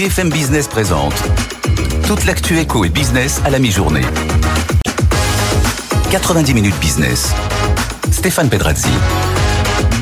BFM Business présente toute l'actu éco et business à la mi-journée. 90 minutes business. Stéphane Pedrazzi.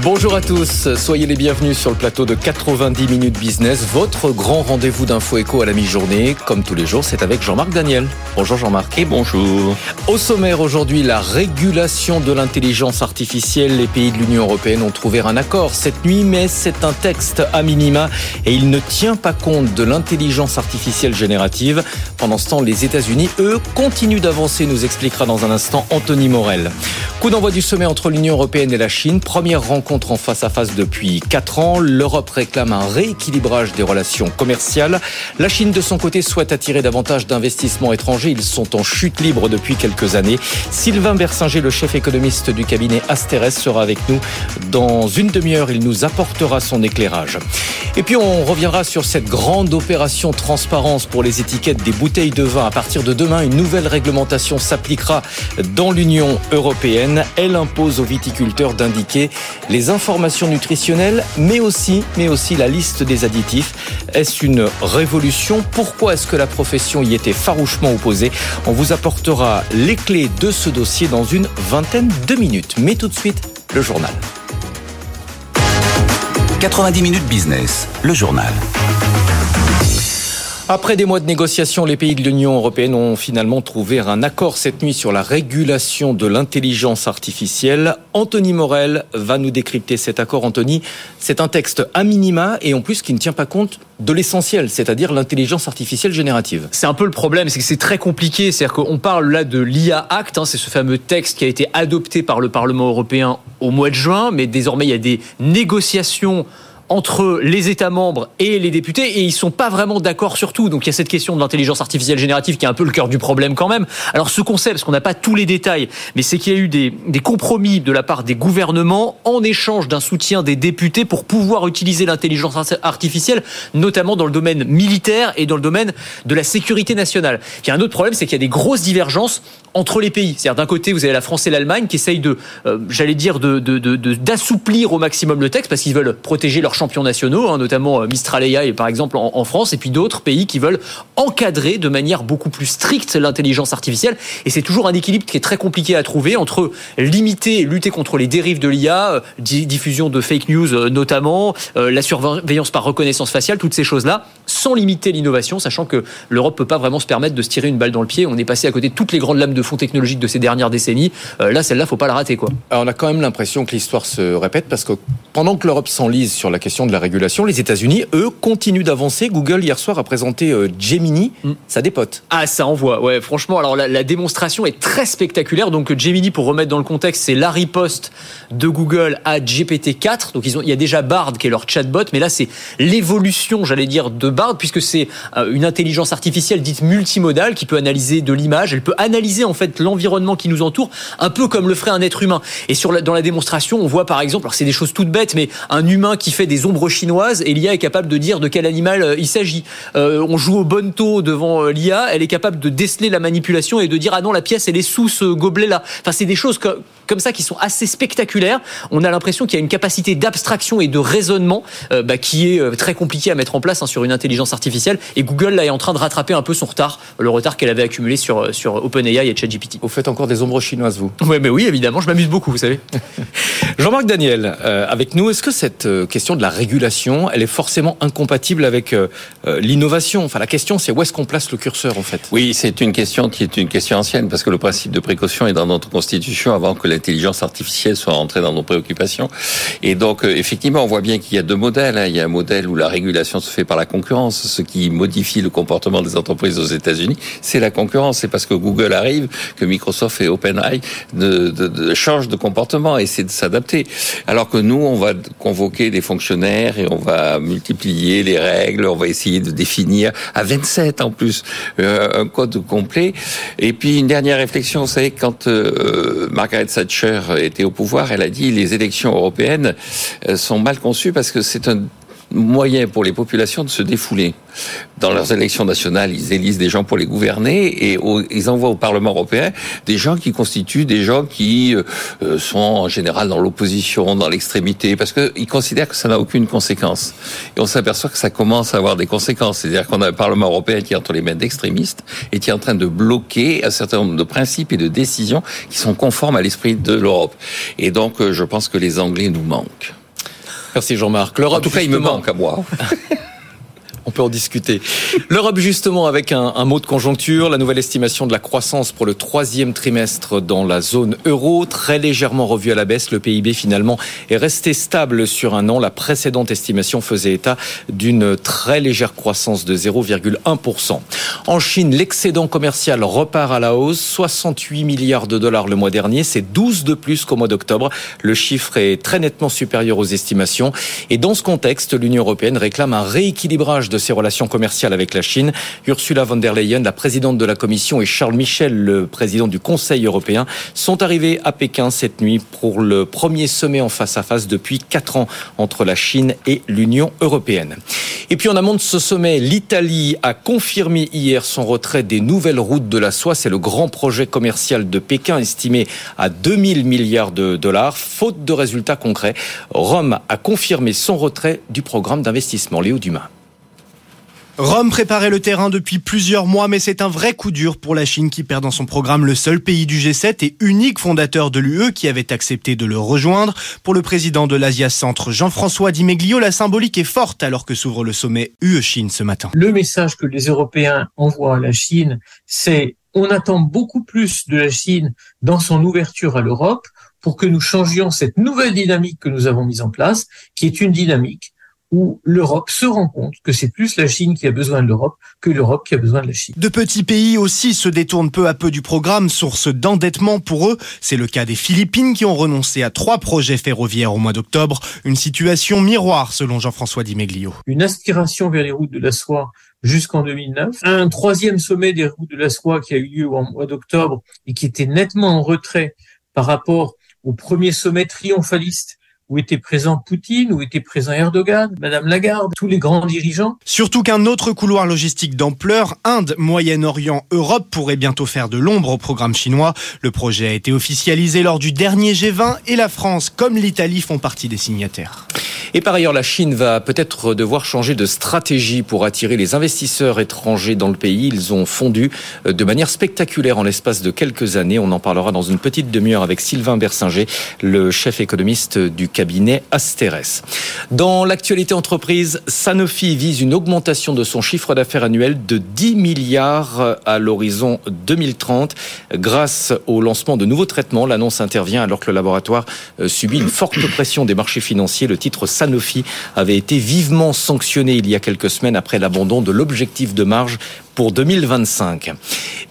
Bonjour à tous, soyez les bienvenus sur le plateau de 90 minutes business, votre grand rendez-vous d'info éco à la mi-journée. Comme tous les jours, c'est avec Jean-Marc Daniel. Bonjour Jean-Marc. Et bonjour. Au sommaire aujourd'hui, la régulation de l'intelligence artificielle. Les pays de l'Union européenne ont trouvé un accord cette nuit, mais c'est un texte à minima et il ne tient pas compte de l'intelligence artificielle générative. Pendant ce temps, les États-Unis, eux, continuent d'avancer, nous expliquera dans un instant Anthony Morel. Coup d'envoi du sommet entre l'Union européenne et la Chine. Première rencontre en face à face depuis 4 ans. L'Europe réclame un rééquilibrage des relations commerciales. La Chine, de son côté, souhaite attirer davantage d'investissements étrangers. Ils sont en chute libre depuis quelques années. Sylvain Bersinger, le chef économiste du cabinet Asterès, sera avec nous dans une demi-heure. Il nous apportera son éclairage. Et puis on reviendra sur cette grande opération transparence pour les étiquettes des bouteilles de vin. À partir de demain, une nouvelle réglementation s'appliquera dans l'Union européenne. Elle impose aux viticulteurs d'indiquer les informations nutritionnelles, mais aussi, mais aussi la liste des additifs. Est-ce une révolution? Pourquoi est-ce que la profession y était farouchement opposée? On vous apportera les clés de ce dossier dans une vingtaine de minutes. Mais tout de suite, le journal. 90 minutes business, le journal. Après des mois de négociations, les pays de l'Union européenne ont finalement trouvé un accord cette nuit sur la régulation de l'intelligence artificielle. Anthony Morel va nous décrypter cet accord. Anthony, c'est un texte à minima et en plus qui ne tient pas compte de l'essentiel, c'est-à-dire l'intelligence artificielle générative. C'est un peu le problème, c'est que c'est très compliqué. C'est-à-dire qu'on parle là de l'IA Act, hein, c'est ce fameux texte qui a été adopté par le Parlement européen au mois de juin, mais désormais il y a des négociations entre les États membres et les députés et ils sont pas vraiment d'accord sur tout. Donc il y a cette question de l'intelligence artificielle générative qui est un peu le cœur du problème quand même. Alors ce sait, parce qu'on n'a pas tous les détails, mais c'est qu'il y a eu des, compromis de la part des gouvernements en échange d'un soutien des députés pour pouvoir utiliser l'intelligence artificielle, notamment dans le domaine militaire et dans le domaine de la sécurité nationale. Il y a un autre problème, c'est qu'il y a des grosses divergences entre les pays. C'est-à-dire d'un côté, vous avez la France et l'Allemagne qui essayent de, euh, j'allais dire, d'assouplir au maximum le texte parce qu'ils veulent protéger leurs champions nationaux, hein, notamment euh, Mistral AI par exemple en, France, et puis d'autres pays qui veulent encadrer de manière beaucoup plus stricte l'intelligence artificielle. Et c'est toujours un équilibre qui est très compliqué à trouver entre limiter et lutter contre les dérives de l'IA, euh, diffusion de fake news notamment, la surveillance par reconnaissance faciale, toutes ces choses-là, sans limiter l'innovation, sachant que l'Europe peut pas vraiment se permettre de se tirer une balle dans le pied. On est passé à côté de toutes les grandes lames de fonds technologiques de ces dernières décennies. Euh, là, celle-là, faut pas la rater, quoi. On a quand même l'impression que l'histoire se répète parce que pendant que l'Europe s'enlise sur la question de la régulation, les États-Unis, eux, continuent d'avancer. Google hier soir a présenté euh, Gemini, mm. ça dépote. Ah, ça envoie. Ouais, franchement, alors la, démonstration est très spectaculaire. Donc Gemini, pour remettre dans le contexte, c'est la riposte de Google à GPT-4. Donc ils ont, il y a déjà Bard qui est leur chatbot, mais là c'est l'évolution, j'allais dire, de Bard puisque c'est euh, une intelligence artificielle dite multimodale qui peut analyser de l'image, elle peut analyser en fait l'environnement qui nous entoure, un peu comme le ferait un être humain. Et sur la, dans la démonstration, on voit par exemple, alors c'est des choses toutes bêtes, mais un humain qui fait des ombres chinoises et l'IA est capable de dire de quel animal euh, il s'agit. Euh, on joue au bon taux devant euh, l'IA, elle est capable de déceler la manipulation et de dire ah non la pièce elle est sous ce gobelet là. Enfin c'est des choses que, comme ça qui sont assez spectaculaires. On a l'impression qu'il y a une capacité d'abstraction et de raisonnement bah, qui est très compliquée à mettre en place hein, sur une intelligence artificielle. Et Google là est en train de rattraper un peu son retard, le retard qu'elle avait accumulé sur sur OpenAI et ChatGPT. Vous faites encore des ombres chinoises, vous Oui, mais oui, évidemment, je m'amuse beaucoup, vous savez. Jean-Marc Daniel, euh, avec nous, est-ce que cette euh, question de la régulation, elle est forcément incompatible avec euh, l'innovation? Enfin, la question, c'est où est-ce qu'on place le curseur, en fait? Oui, c'est une question qui est une question ancienne, parce que le principe de précaution est dans notre constitution avant que l'intelligence artificielle soit rentrée dans nos préoccupations. Et donc, effectivement, on voit bien qu'il y a deux modèles. Hein. Il y a un modèle où la régulation se fait par la concurrence, ce qui modifie le comportement des entreprises aux États-Unis. C'est la concurrence. C'est parce que Google arrive que Microsoft et OpenAI de, de, de, changent de comportement et c'est de s'adapter. Alors que nous, on va convoquer des fonctionnaires et on va multiplier les règles, on va essayer de définir à 27 en plus euh, un code complet. Et puis une dernière réflexion, vous savez, quand euh, Margaret Thatcher était au pouvoir, elle a dit les élections européennes euh, sont mal conçues parce que c'est un moyen pour les populations de se défouler. Dans leurs élections nationales, ils élisent des gens pour les gouverner et ils envoient au Parlement européen des gens qui constituent des gens qui euh, sont en général dans l'opposition, dans l'extrémité, parce qu'ils considèrent que ça n'a aucune conséquence. Et on s'aperçoit que ça commence à avoir des conséquences. C'est-à-dire qu'on a un Parlement européen qui est entre les mains d'extrémistes et qui est en train de bloquer un certain nombre de principes et de décisions qui sont conformes à l'esprit de l'Europe. Et donc, euh, je pense que les Anglais nous manquent. Merci Jean-Marc. En tout cas, il me manque à moi. On peut en discuter. L'Europe, justement, avec un, mot de conjoncture, la nouvelle estimation de la croissance pour le troisième trimestre dans la zone euro, très légèrement revue à la baisse. Le PIB, finalement, est resté stable sur un an. La précédente estimation faisait état d'une très légère croissance de 0,1%. En Chine, l'excédent commercial repart à la hausse. 68 milliards de dollars le mois dernier. C'est 12 de plus qu'au mois d'octobre. Le chiffre est très nettement supérieur aux estimations. Et dans ce contexte, l'Union européenne réclame un rééquilibrage de ses relations commerciales avec la Chine. Ursula von der Leyen, la présidente de la Commission, et Charles Michel, le président du Conseil européen, sont arrivés à Pékin cette nuit pour le premier sommet en face à face depuis quatre ans entre la Chine et l'Union européenne. Et puis en amont de ce sommet, l'Italie a confirmé hier son retrait des nouvelles routes de la soie. C'est le grand projet commercial de Pékin estimé à 2000 milliards de dollars. Faute de résultats concrets, Rome a confirmé son retrait du programme d'investissement. Léo Dumas. Rome préparait le terrain depuis plusieurs mois, mais c'est un vrai coup dur pour la Chine qui perd dans son programme le seul pays du G7 et unique fondateur de l'UE qui avait accepté de le rejoindre. Pour le président de l'Asia Centre, Jean-François Di Meglio, la symbolique est forte alors que s'ouvre le sommet UE-Chine ce matin. Le message que les Européens envoient à la Chine, c'est on attend beaucoup plus de la Chine dans son ouverture à l'Europe pour que nous changions cette nouvelle dynamique que nous avons mise en place, qui est une dynamique où l'Europe se rend compte que c'est plus la Chine qui a besoin de l'Europe que l'Europe qui a besoin de la Chine. De petits pays aussi se détournent peu à peu du programme, source d'endettement pour eux. C'est le cas des Philippines qui ont renoncé à trois projets ferroviaires au mois d'octobre. Une situation miroir selon Jean-François Di Meglio. Une aspiration vers les routes de la soie jusqu'en 2009. Un troisième sommet des routes de la soie qui a eu lieu au mois d'octobre et qui était nettement en retrait par rapport au premier sommet triomphaliste où était présent Poutine, où était présent Erdogan, Madame Lagarde, tous les grands dirigeants. Surtout qu'un autre couloir logistique d'ampleur, Inde, Moyen-Orient, Europe, pourrait bientôt faire de l'ombre au programme chinois. Le projet a été officialisé lors du dernier G20 et la France, comme l'Italie, font partie des signataires. Et par ailleurs, la Chine va peut-être devoir changer de stratégie pour attirer les investisseurs étrangers dans le pays. Ils ont fondu de manière spectaculaire en l'espace de quelques années. On en parlera dans une petite demi-heure avec Sylvain Bersinger, le chef économiste du cabinet Asterès. Dans l'actualité entreprise, Sanofi vise une augmentation de son chiffre d'affaires annuel de 10 milliards à l'horizon 2030 grâce au lancement de nouveaux traitements. L'annonce intervient alors que le laboratoire euh, subit une forte pression des marchés financiers. Le titre Sanofi avait été vivement sanctionné il y a quelques semaines après l'abandon de l'objectif de marge pour 2025.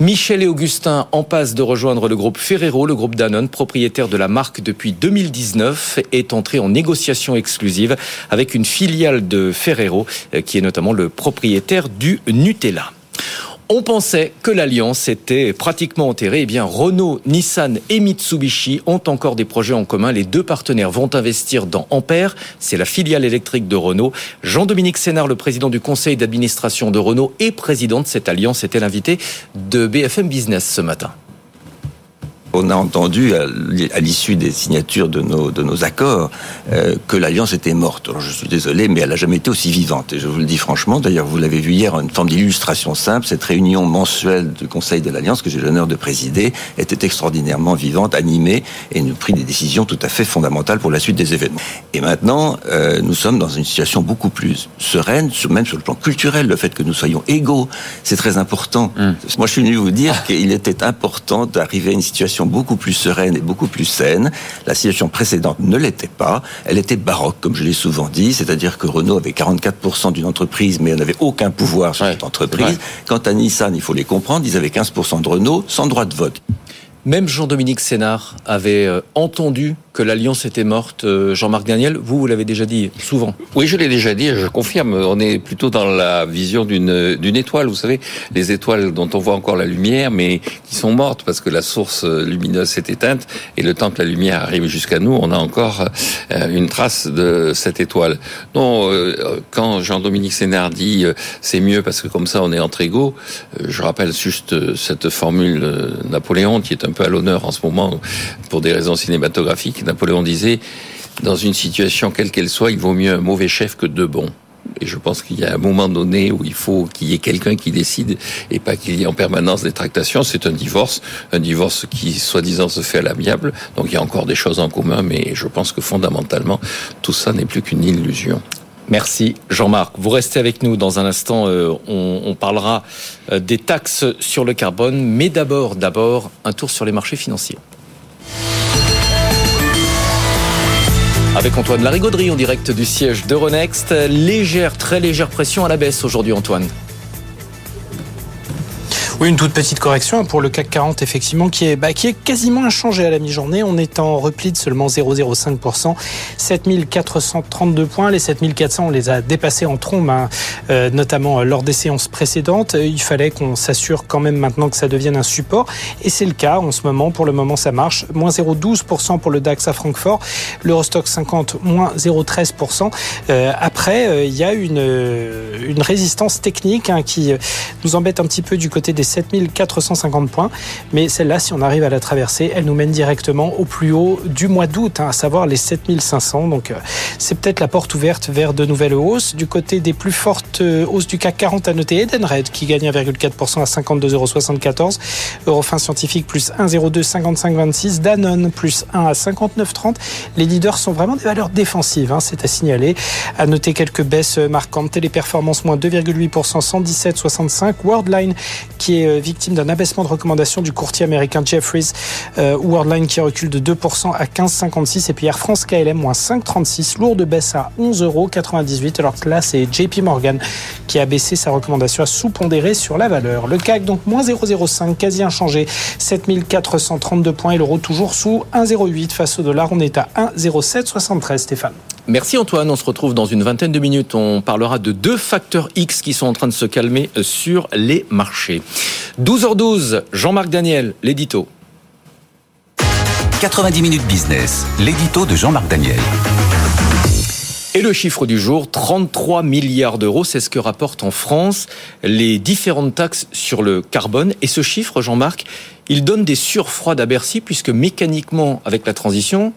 Michel et Augustin en passe de rejoindre le groupe Ferrero, le groupe Danone, propriétaire de la marque depuis 2019, est entré en négociation exclusive avec une filiale de Ferrero, euh, qui est notamment le propriétaire du Nutella. On pensait que l'alliance était pratiquement enterrée. Eh bien, Renault, Nissan et Mitsubishi ont encore des projets en commun. Les deux partenaires vont investir dans Ampère. C'est la filiale électrique de Renault. Jean-Dominique Sénard, le président du conseil d'administration de Renault et président de cette alliance, était l'invité de BFM Business ce matin. On a entendu à l'issue des signatures de nos, de nos accords euh, que l'alliance était morte. Alors je suis désolé, mais elle n'a jamais été aussi vivante. Et je vous le dis franchement, d'ailleurs vous l'avez vu hier, une forme d'illustration simple, cette réunion mensuelle du Conseil de l'Alliance que j'ai l'honneur de présider était extraordinairement vivante, animée, et nous prit des décisions tout à fait fondamentales pour la suite des événements. Et maintenant, euh, nous sommes dans une situation beaucoup plus sereine, même sur le plan culturel, le fait que nous soyons égaux, c'est très important. Hum. Moi je suis venu vous dire qu'il était important d'arriver à une situation beaucoup plus sereine et beaucoup plus saine. La situation précédente ne l'était pas. Elle était baroque, comme je l'ai souvent dit, c'est-à-dire que Renault avait 44% d'une entreprise, mais elle n'avait aucun pouvoir sur cette entreprise. Quant à Nissan, il faut les comprendre, ils avaient 15% de Renault sans droit de vote. Même Jean-Dominique Sénard avait euh, entendu que l'alliance était morte. Euh, Jean-Marc Daniel, vous, vous l'avez déjà dit souvent. Oui, je l'ai déjà dit, je confirme. On est plutôt dans la vision d'une d'une étoile. Vous savez, les étoiles dont on voit encore la lumière, mais qui sont mortes parce que la source lumineuse s'est éteinte et le temps que la lumière arrive jusqu'à nous, on a encore euh, une trace de cette étoile. Non, euh, quand Jean-Dominique Sénard dit c'est mieux parce que comme ça on est entre égaux, je rappelle juste cette formule Napoléon qui est un peu à l'honneur en ce moment pour des raisons cinématographiques. Napoléon disait, dans une situation quelle qu'elle soit, il vaut mieux un mauvais chef que deux bons. Et je pense qu'il y a un moment donné où il faut qu'il y ait quelqu'un qui décide et pas qu'il y ait en permanence des tractations. C'est un divorce, un divorce qui soi-disant se fait à l'amiable. Donc il y a encore des choses en commun, mais je pense que fondamentalement, tout ça n'est plus qu'une illusion. Merci Jean-Marc. Vous restez avec nous dans un instant. Euh, on, parlera euh, des taxes sur le carbone, mais d'abord, d'abord, un tour sur les marchés financiers. Avec Antoine Larigauderie en direct du siège d'Euronext. Légère, très légère pression à la baisse aujourd'hui, Antoine. Oui, une toute petite correction pour le CAC 40, effectivement, qui est, bah, qui est quasiment inchangé à la mi-journée. On est en repli de seulement 0,05%, 7432 points. Les 7400, on les a dépassés en trombe, hein, euh, notamment euh, lors des séances précédentes. Il fallait qu'on s'assure quand même maintenant que ça devienne un support. Et c'est le cas en ce moment. Pour le moment, ça marche. Moins 0,12% pour le DAX à Francfort. L'Eurostock 50, moins 0,13%. Euh, après, il y a une, une résistance technique hein, qui nous embête un petit peu du côté des 7450 points. Mais celle-là, si on arrive à la traverser, elle nous mène directement au plus haut du mois d'août, hein, à savoir les 7500. Donc euh, c'est peut-être la porte ouverte vers de nouvelles hausses. Du côté des plus fortes euh, hausses du CAC 40 à noter Edenred qui gagne 1,4% à 52,74 Eurofin Scientifique plus 1,02 55,26 Danone plus 1 à 59,30 Les leaders sont vraiment des valeurs défensives, hein, c'est à signaler. À noter quelques baisses marquantes. Téléperformance moins 2,8% 117,65 Worldline qui est euh, victime d'un abaissement de recommandation du courtier américain Jeffries euh, Worldline qui recule de 2% à 15,56 et puis Air France KLM moins 5,36, lourde baisse à 11,98 euros. Alors que là, c'est JP Morgan qui a baissé sa recommandation à sous-pondérer sur la valeur. Le CAC donc moins 0,05, quasi inchangé, 7432 points et l'euro toujours sous 1,08 face au dollar. On est à 1,0773, Stéphane. Merci Antoine, on se retrouve dans une vingtaine de minutes. On parlera de deux facteurs X qui sont en train de se calmer sur les marchés. 12h12, Jean-Marc Daniel, l'édito. 90 minutes business, l'édito de Jean-Marc Daniel. Et le chiffre du jour, 33 milliards d'euros, c'est ce que rapportent en France les différentes taxes sur le carbone. Et ce chiffre, Jean-Marc, il donne des surfroids à Bercy, puisque mécaniquement, avec la transition,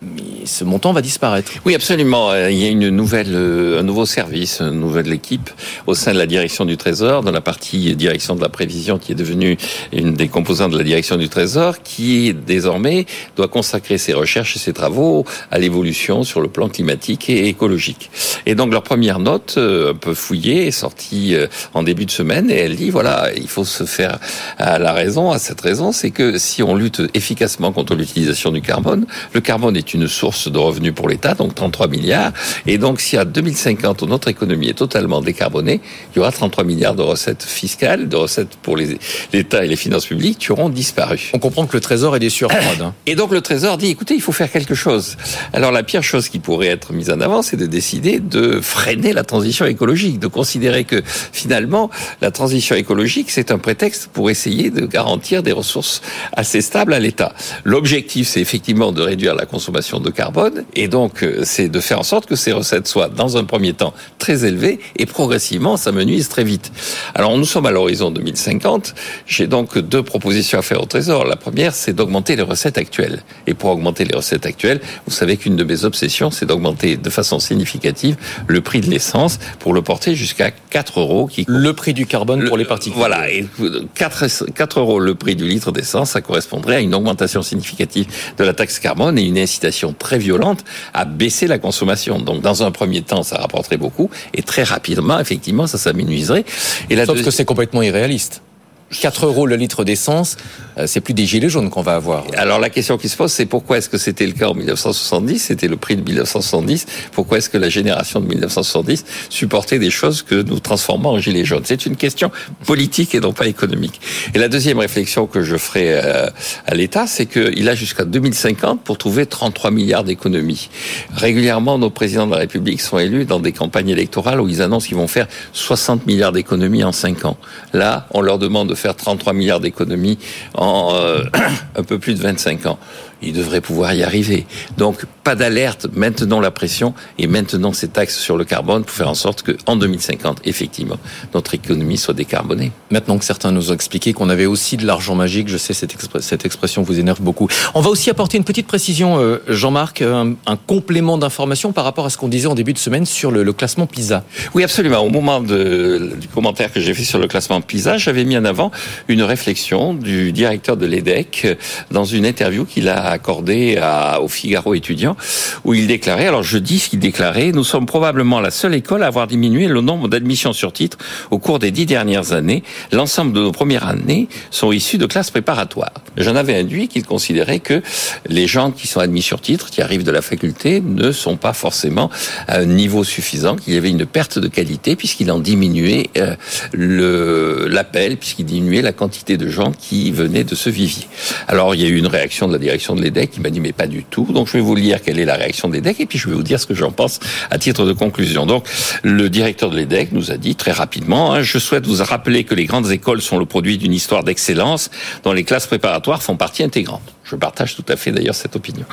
mais ce montant va disparaître. Oui, absolument. Euh, il y a une nouvelle, euh, un nouveau service, une nouvelle équipe au sein de la direction du Trésor, dans la partie direction de la prévision qui est devenue une des composantes de la direction du Trésor, qui désormais doit consacrer ses recherches et ses travaux à l'évolution sur le plan climatique et écologique. Et donc leur première note, euh, un peu fouillée, est sortie en début de semaine et elle dit voilà, il faut se faire à la raison, à cette raison, c'est que si on lutte efficacement contre l'utilisation du carbone, le carbone est une source de revenus pour l'État, donc 33 milliards. Et donc, si à 2050, notre économie est totalement décarbonée, il y aura 33 milliards de recettes fiscales, de recettes pour l'État et les finances publiques qui auront disparu. On comprend que le Trésor est des surfroides. Hein. Et donc, le Trésor dit, écoutez, il faut faire quelque chose. Alors, la pire chose qui pourrait être mise en avant, c'est de décider de freiner la transition écologique, de considérer que finalement, la transition écologique, c'est un prétexte pour essayer de garantir des ressources assez stables à l'État. L'objectif, c'est effectivement de réduire la consommation de carbone. Et donc, euh, c'est de faire en sorte que ces recettes soient, dans un premier temps, très élevées et progressivement s'amenuisent très vite. Alors, nous sommes à l'horizon 2050. J'ai donc deux propositions à faire au Trésor. La première, c'est d'augmenter les recettes actuelles. Et pour augmenter les recettes actuelles, vous savez qu'une de mes obsessions, c'est d'augmenter de façon significative le prix de l'essence pour le porter jusqu'à 4 euros. Qui... Le prix du carbone pour les particuliers. Voilà. Et 4, 4 euros le prix du litre d'essence, ça correspondrait à une augmentation significative de la taxe carbone et une incitation très violente à baisser la consommation. Donc, dans un premier temps, ça rapporterait beaucoup, et très rapidement, effectivement, ça s'amenuiserait. Et Sauf que c'est complètement irréaliste. 4 euros le litre d'essence, euh, c'est plus des gilets jaunes qu'on va avoir. Alors la question qui se pose, c'est pourquoi est-ce que c'était le cas en 1970 C'était le prix de 1970. Pourquoi est-ce que la génération de 1970 supportait des choses que nous transformons en gilets jaunes? C'est une question politique et non pas économique. Et la deuxième réflexion que je ferai euh, à l'État, c'est qu'il a jusqu'à 2050 pour trouver 33 milliards d'économies. Régulièrement, nos présidents de la République sont élus dans des campagnes électorales où ils annoncent qu'ils vont faire 60 milliards d'économies en 5 ans. Là, on leur demande de faire 33 milliards d'économies en euh, un peu plus de 25 ans il devrait pouvoir y arriver. Donc, pas d'alerte, maintenons la pression et maintenons ces taxes sur le carbone pour faire en sorte qu'en 2050, effectivement, notre économie soit décarbonée. Maintenant que certains nous ont expliqué qu'on avait aussi de l'argent magique, je sais cette, cette, expression vous énerve beaucoup. On va aussi apporter une petite précision, euh, Jean-Marc, un, complément d'information par rapport à ce qu'on disait en début de semaine sur le, classement PISA. Oui, absolument. Au moment de, du commentaire que j'ai fait sur le classement PISA, j'avais mis en avant une réflexion du directeur de l'EDEC dans une interview qu'il a accordé à, au Figaro étudiant, où il déclarait, alors je dis ce qu'il déclarait, nous sommes probablement la seule école à avoir diminué le nombre d'admissions sur titre au cours des dix dernières années. L'ensemble de nos premières années sont issues de classes préparatoires. J'en avais induit qu'il considérait que les gens qui sont admis sur titre, qui arrivent de la faculté, ne sont pas forcément à un niveau suffisant, qu'il y avait une perte de qualité puisqu'il en diminuait euh, le l'appel, puisqu'il diminuait la quantité de gens qui venaient de ce vivier. Alors il y a eu une réaction de la direction de l'EDEC qui m'a dit mais pas du tout. Donc je vais vous lire quelle est la réaction de l'EDEC et puis je vais vous dire ce que j'en pense à titre de conclusion. Donc le directeur de l'EDEC nous a dit très rapidement, hein, je souhaite vous rappeler que les grandes écoles sont le produit d'une histoire d'excellence dont les classes préparatoires font partie intégrante. Je partage tout à fait d'ailleurs cette opinion.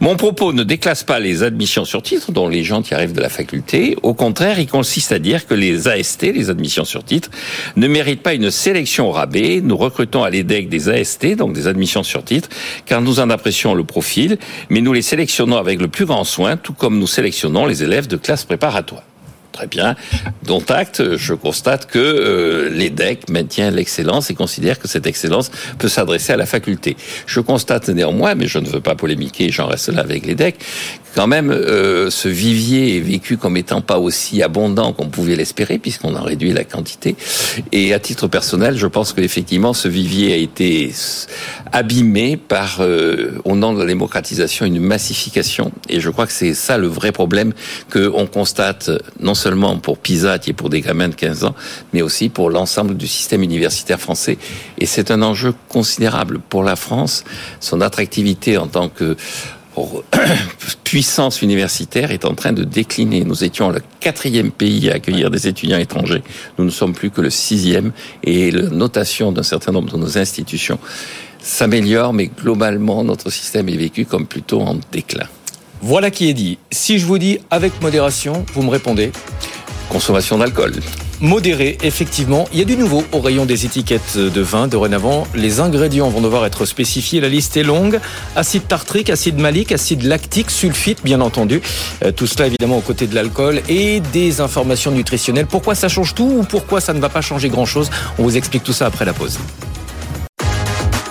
Mon propos ne déclasse pas les admissions sur titre, dont les gens qui arrivent de la faculté. Au contraire, il consiste à dire que les AST, les admissions sur titre, ne méritent pas une sélection au rabais. Nous recrutons à l'EDEC des AST, donc des admissions sur titre, car nous en apprécions le profil, mais nous les sélectionnons avec le plus grand soin, tout comme nous sélectionnons les élèves de classe préparatoire. Très bien. Dont acte, je constate que euh, l'EDEC maintient l'excellence et considère que cette excellence peut s'adresser à la faculté. Je constate néanmoins, mais je ne veux pas polémiquer, j'en reste là avec l'EDEC, quand même, euh, ce vivier est vécu comme étant pas aussi abondant qu'on pouvait l'espérer, puisqu'on a réduit la quantité. Et à titre personnel, je pense qu'effectivement, ce vivier a été abîmé par, euh, au nom de la démocratisation, une massification. Et je crois que c'est ça le vrai problème qu'on constate, non pour PISA, qui est pour des gamins de 15 ans, mais aussi pour l'ensemble du système universitaire français. Et c'est un enjeu considérable pour la France, son attractivité en tant que puissance universitaire est en train de décliner. Nous étions le quatrième pays à accueillir des étudiants étrangers. Nous ne sommes plus que le sixième et la notation d'un certain nombre de nos institutions s'améliore, mais globalement, notre système est vécu comme plutôt en déclin. Voilà qui est dit. Si je vous dis avec modération, vous me répondez Consommation d'alcool modéré, effectivement. Il y a du nouveau au rayon des étiquettes de vin. Dorénavant, les ingrédients vont devoir être spécifiés. La liste est longue. Acide tartrique, acide malique, acide lactique, sulfite, bien entendu. Euh, tout cela, évidemment, aux côtés de l'alcool et des informations nutritionnelles. Pourquoi ça change tout ou pourquoi ça ne va pas changer grand-chose? On vous explique tout ça après la pause.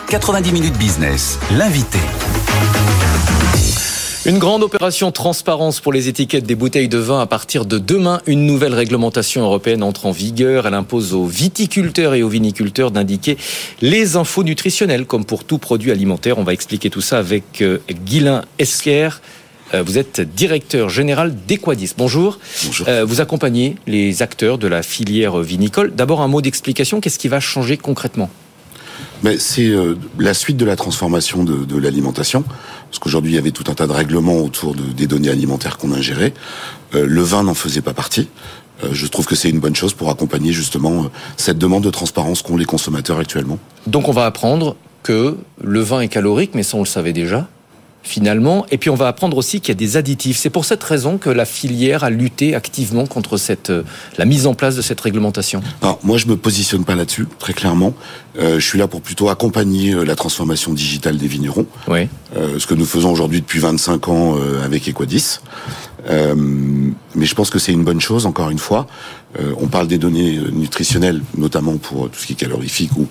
90 minutes business, l'invité. Une grande opération transparence pour les étiquettes des bouteilles de vin. À partir de demain, une nouvelle réglementation européenne entre en vigueur. Elle impose aux viticulteurs et aux viniculteurs d'indiquer les infos nutritionnelles, comme pour tout produit alimentaire. On va expliquer tout ça avec euh, Guilain Esquer. Euh, vous êtes directeur général d'Equadis. Bonjour. Bonjour. Euh, vous accompagnez les acteurs de la filière vinicole. D'abord, un mot d'explication. Qu'est-ce qui va changer concrètement? Mais c'est la suite de la transformation de, l'alimentation. Parce qu'aujourd'hui, il y avait tout un tas de règlements autour de, des données alimentaires qu'on ingérait. Euh, le vin n'en faisait pas partie. Euh, je trouve que c'est une bonne chose pour accompagner justement euh, cette demande de transparence qu'ont les consommateurs actuellement. Donc on va apprendre que le vin est calorique, mais ça on le savait déjà finalement. Et puis on va apprendre aussi qu'il y a des additifs. C'est pour cette raison que la filière a lutté activement contre cette, euh, la mise en place de cette réglementation. Alors, moi, je me positionne pas là-dessus, très clairement. Euh, je suis là pour plutôt accompagner euh, la transformation digitale des vignerons. Oui. Euh, ce que nous faisons aujourd'hui depuis 25 ans euh, avec Equadis. Euh, mais je pense que c'est une bonne chose, encore une fois. on parle des données nutritionnelles, notamment pour tout ce qui est calorifique ou,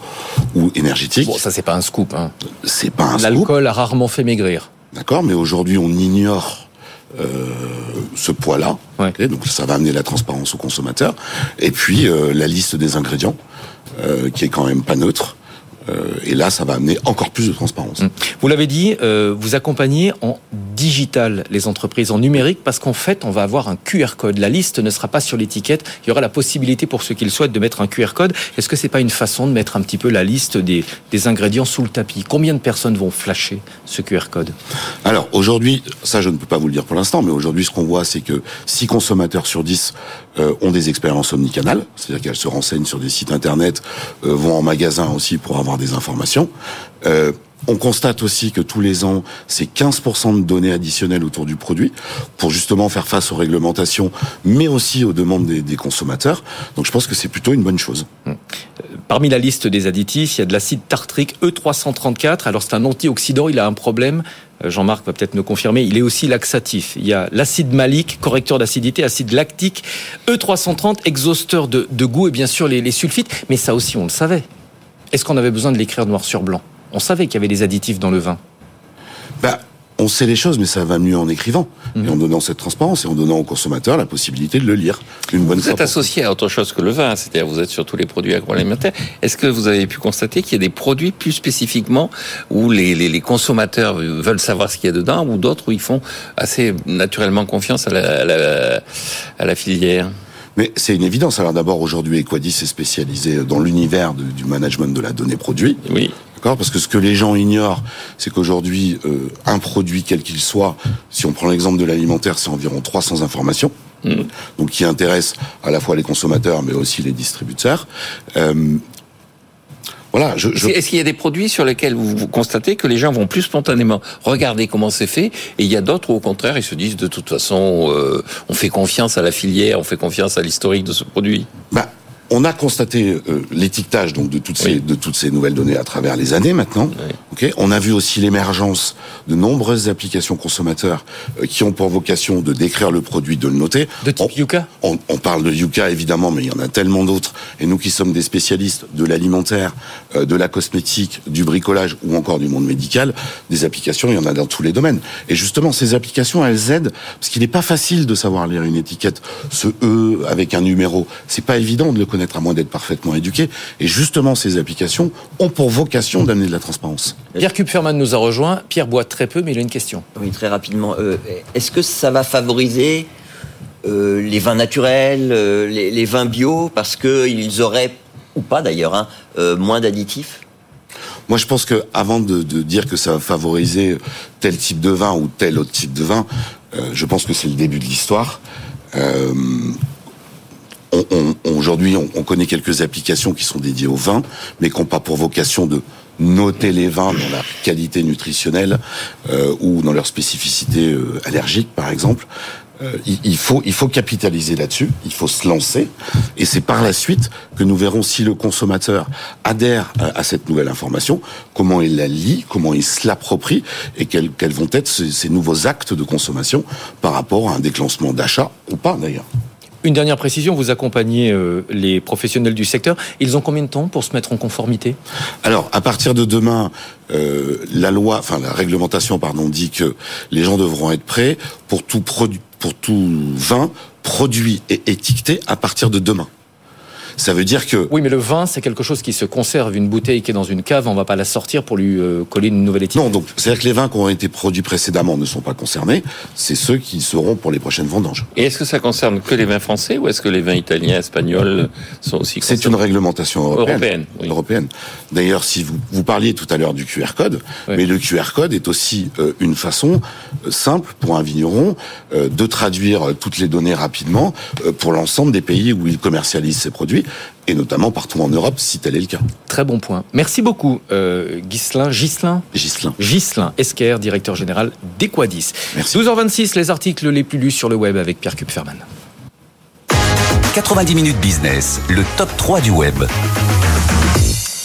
ou énergétique. Bon, ça, c'est pas un scoop. Hein. C'est pas un scoop. L'alcool a rarement fait maigrir. D'accord, mais aujourd'hui on ignore euh, ce poids-là. Ouais. Okay, donc ça va amener la transparence aux consommateurs. Et puis euh, la liste des ingrédients. euh, qui est quand même pas neutre. Euh, et là, ça va amener encore plus de transparence. Mmh. Vous l'avez dit, euh, vous accompagnez en digital les entreprises, en numérique, parce qu'en fait, on va avoir un QR code. La liste ne sera pas sur l'étiquette. Il y aura la possibilité pour ceux qui le souhaitent de mettre un QR code. Est-ce que c'est pas une façon de mettre un petit peu la liste des, des ingrédients sous le tapis? Combien de personnes vont flasher ce QR code? Alors aujourd'hui, ça je ne peux pas vous le dire pour l'instant, mais aujourd'hui ce qu'on voit, c'est que 6 consommateurs sur 10 euh, ont des expériences omnicanales, c'est-à-dire qu'elles se renseignent sur des sites internet, euh, vont en magasin aussi pour avoir des informations. Euh, on constate aussi que tous les ans, c'est 15% de données additionnelles autour du produit pour justement faire face aux réglementations, mais aussi aux demandes des, des consommateurs. Donc je pense que c'est plutôt une bonne chose. Parmi la liste des additifs, il y a de l'acide tartrique E334. Alors c'est un antioxydant, il a un problème. Euh, Jean-Marc va peut-être nous confirmer. Il est aussi laxatif. Il y a l'acide malique, correcteur d'acidité, acide lactique, E330, exhausteur de, de goût et bien sûr les, les sulfites. Mais ça aussi, on le savait. Est-ce qu'on avait besoin de l'écrire noir sur blanc? On savait qu'il y avait des additifs dans le vin. On sait les choses, mais ça va mieux en écrivant et en donnant cette transparence et en donnant aux consommateurs la possibilité de le lire une bonne Vous êtes associé à autre chose que le vin, c'est-à-dire vous êtes sur tous les produits agroalimentaires. Est-ce que vous avez pu constater qu'il y a des produits plus spécifiquement où les, les, les consommateurs veulent savoir ce qu'il y a dedans ou d'autres où ils font assez naturellement confiance à la, à la, à la filière? Mais c'est une évidence. Alors d'abord, aujourd'hui, Equadis est spécialisé dans l'univers du management de la donnée produit. Oui. D'accord? Parce que ce que les gens ignorent, c'est qu'aujourd'hui, euh, un produit, quel qu'il soit, si on prend l'exemple de l'alimentaire, c'est environ 300 informations. Mhm. Donc qui intéressent à la fois les consommateurs, mais aussi les distributeurs. Euh, voilà, je, je- Est-ce qu'il y a des produits sur lesquels vous, vous constatez que les gens vont plus spontanément regarder comment c'est fait et il y a d'autres où au contraire ils se disent de toute façon euh, on fait confiance à la filière, on fait confiance à l'historique de ce produit? Bah, on a constaté euh, l'étiquetage donc de toutes ces Oui. de toutes ces nouvelles données à travers les années maintenant. On a vu aussi l'émergence de nombreuses applications consommateurs euh, qui ont pour vocation de décrire le produit, de le noter. De type Yuka? on, on parle de Yuka évidemment, mais il y en a tellement d'autres. Et nous qui sommes des spécialistes de l'alimentaire, euh, de la cosmétique, du bricolage ou encore du monde médical, des applications, il y en a dans tous les domaines. Et justement, ces applications, elles aident parce qu'il n'est pas facile de savoir lire une étiquette, ce E avec un numéro. C'est pas évident de le connaître à moins d'être parfaitement éduqué. Et justement, ces applications ont pour vocation d'amener de la transparence. Pierre Kupferman nous a rejoint. Pierre boit très peu, mais il a une question. Oui, très rapidement. Euh, Est-ce que ça va favoriser euh, les vins naturels, euh, les, les vins bio, parce qu'ils auraient, ou pas d'ailleurs, hein, euh, moins d'additifs? Moi, je pense que avant de, de dire que ça va favoriser tel type de vin ou tel autre type de vin, euh, je pense que c'est le début de l'histoire. Euh, on- on- Aujourd'hui, on, on connaît quelques applications qui sont dédiées au vin, mais qui n'ont pas pour vocation de noter les vins dans leur qualité nutritionnelle euh, ou dans leur spécificité euh, allergique, par exemple. Euh, il, faut, il faut capitaliser là-dessus, il faut se lancer, et c'est par la suite que nous verrons si le consommateur adhère à, à cette nouvelle information, comment il la lit, comment il se l'approprie, et quels, quels vont être ces, ces nouveaux actes de consommation par rapport à un déclenchement d'achat ou pas d'ailleurs. Une dernière précision, vous accompagnez euh, les professionnels du secteur. Ils ont combien de temps pour se mettre en conformité? Alors, à partir de demain, euh, la loi, enfin la réglementation, pardon, dit que les gens devront être prêts pour tout produit, pour tout vin produit et étiqueté à partir de demain. Ça veut dire que Oui, mais le vin, c'est quelque chose qui se conserve. Une bouteille qui est dans une cave, on va pas la sortir pour lui euh, coller une nouvelle étiquette. non, donc c'est-à-dire que les vins qui ont été produits précédemment ne sont pas concernés. C'est ceux qui seront pour les prochaines vendanges. Et est-ce que ça concerne que les vins français ou est-ce que les vins italiens, espagnols sont aussi C'est une concernés réglementation européenne. Européenne, oui. Européenne. D'ailleurs, si vous, vous parliez tout à l'heure du QR code, Oui. mais le QR code est aussi euh, une façon euh, simple pour un vigneron euh, de traduire toutes les données rapidement euh, pour l'ensemble des pays où il commercialise ses produits, et notamment partout en Europe, si tel est le cas. Très bon point. Merci beaucoup, euh, Ghislain. Ghislain Gislain. Ghislain Esquer, directeur général d'Equadis. Merci. 12h26, les articles les plus lus sur le web avec Pierre Kupferman. 90 minutes business, le top 3 du web.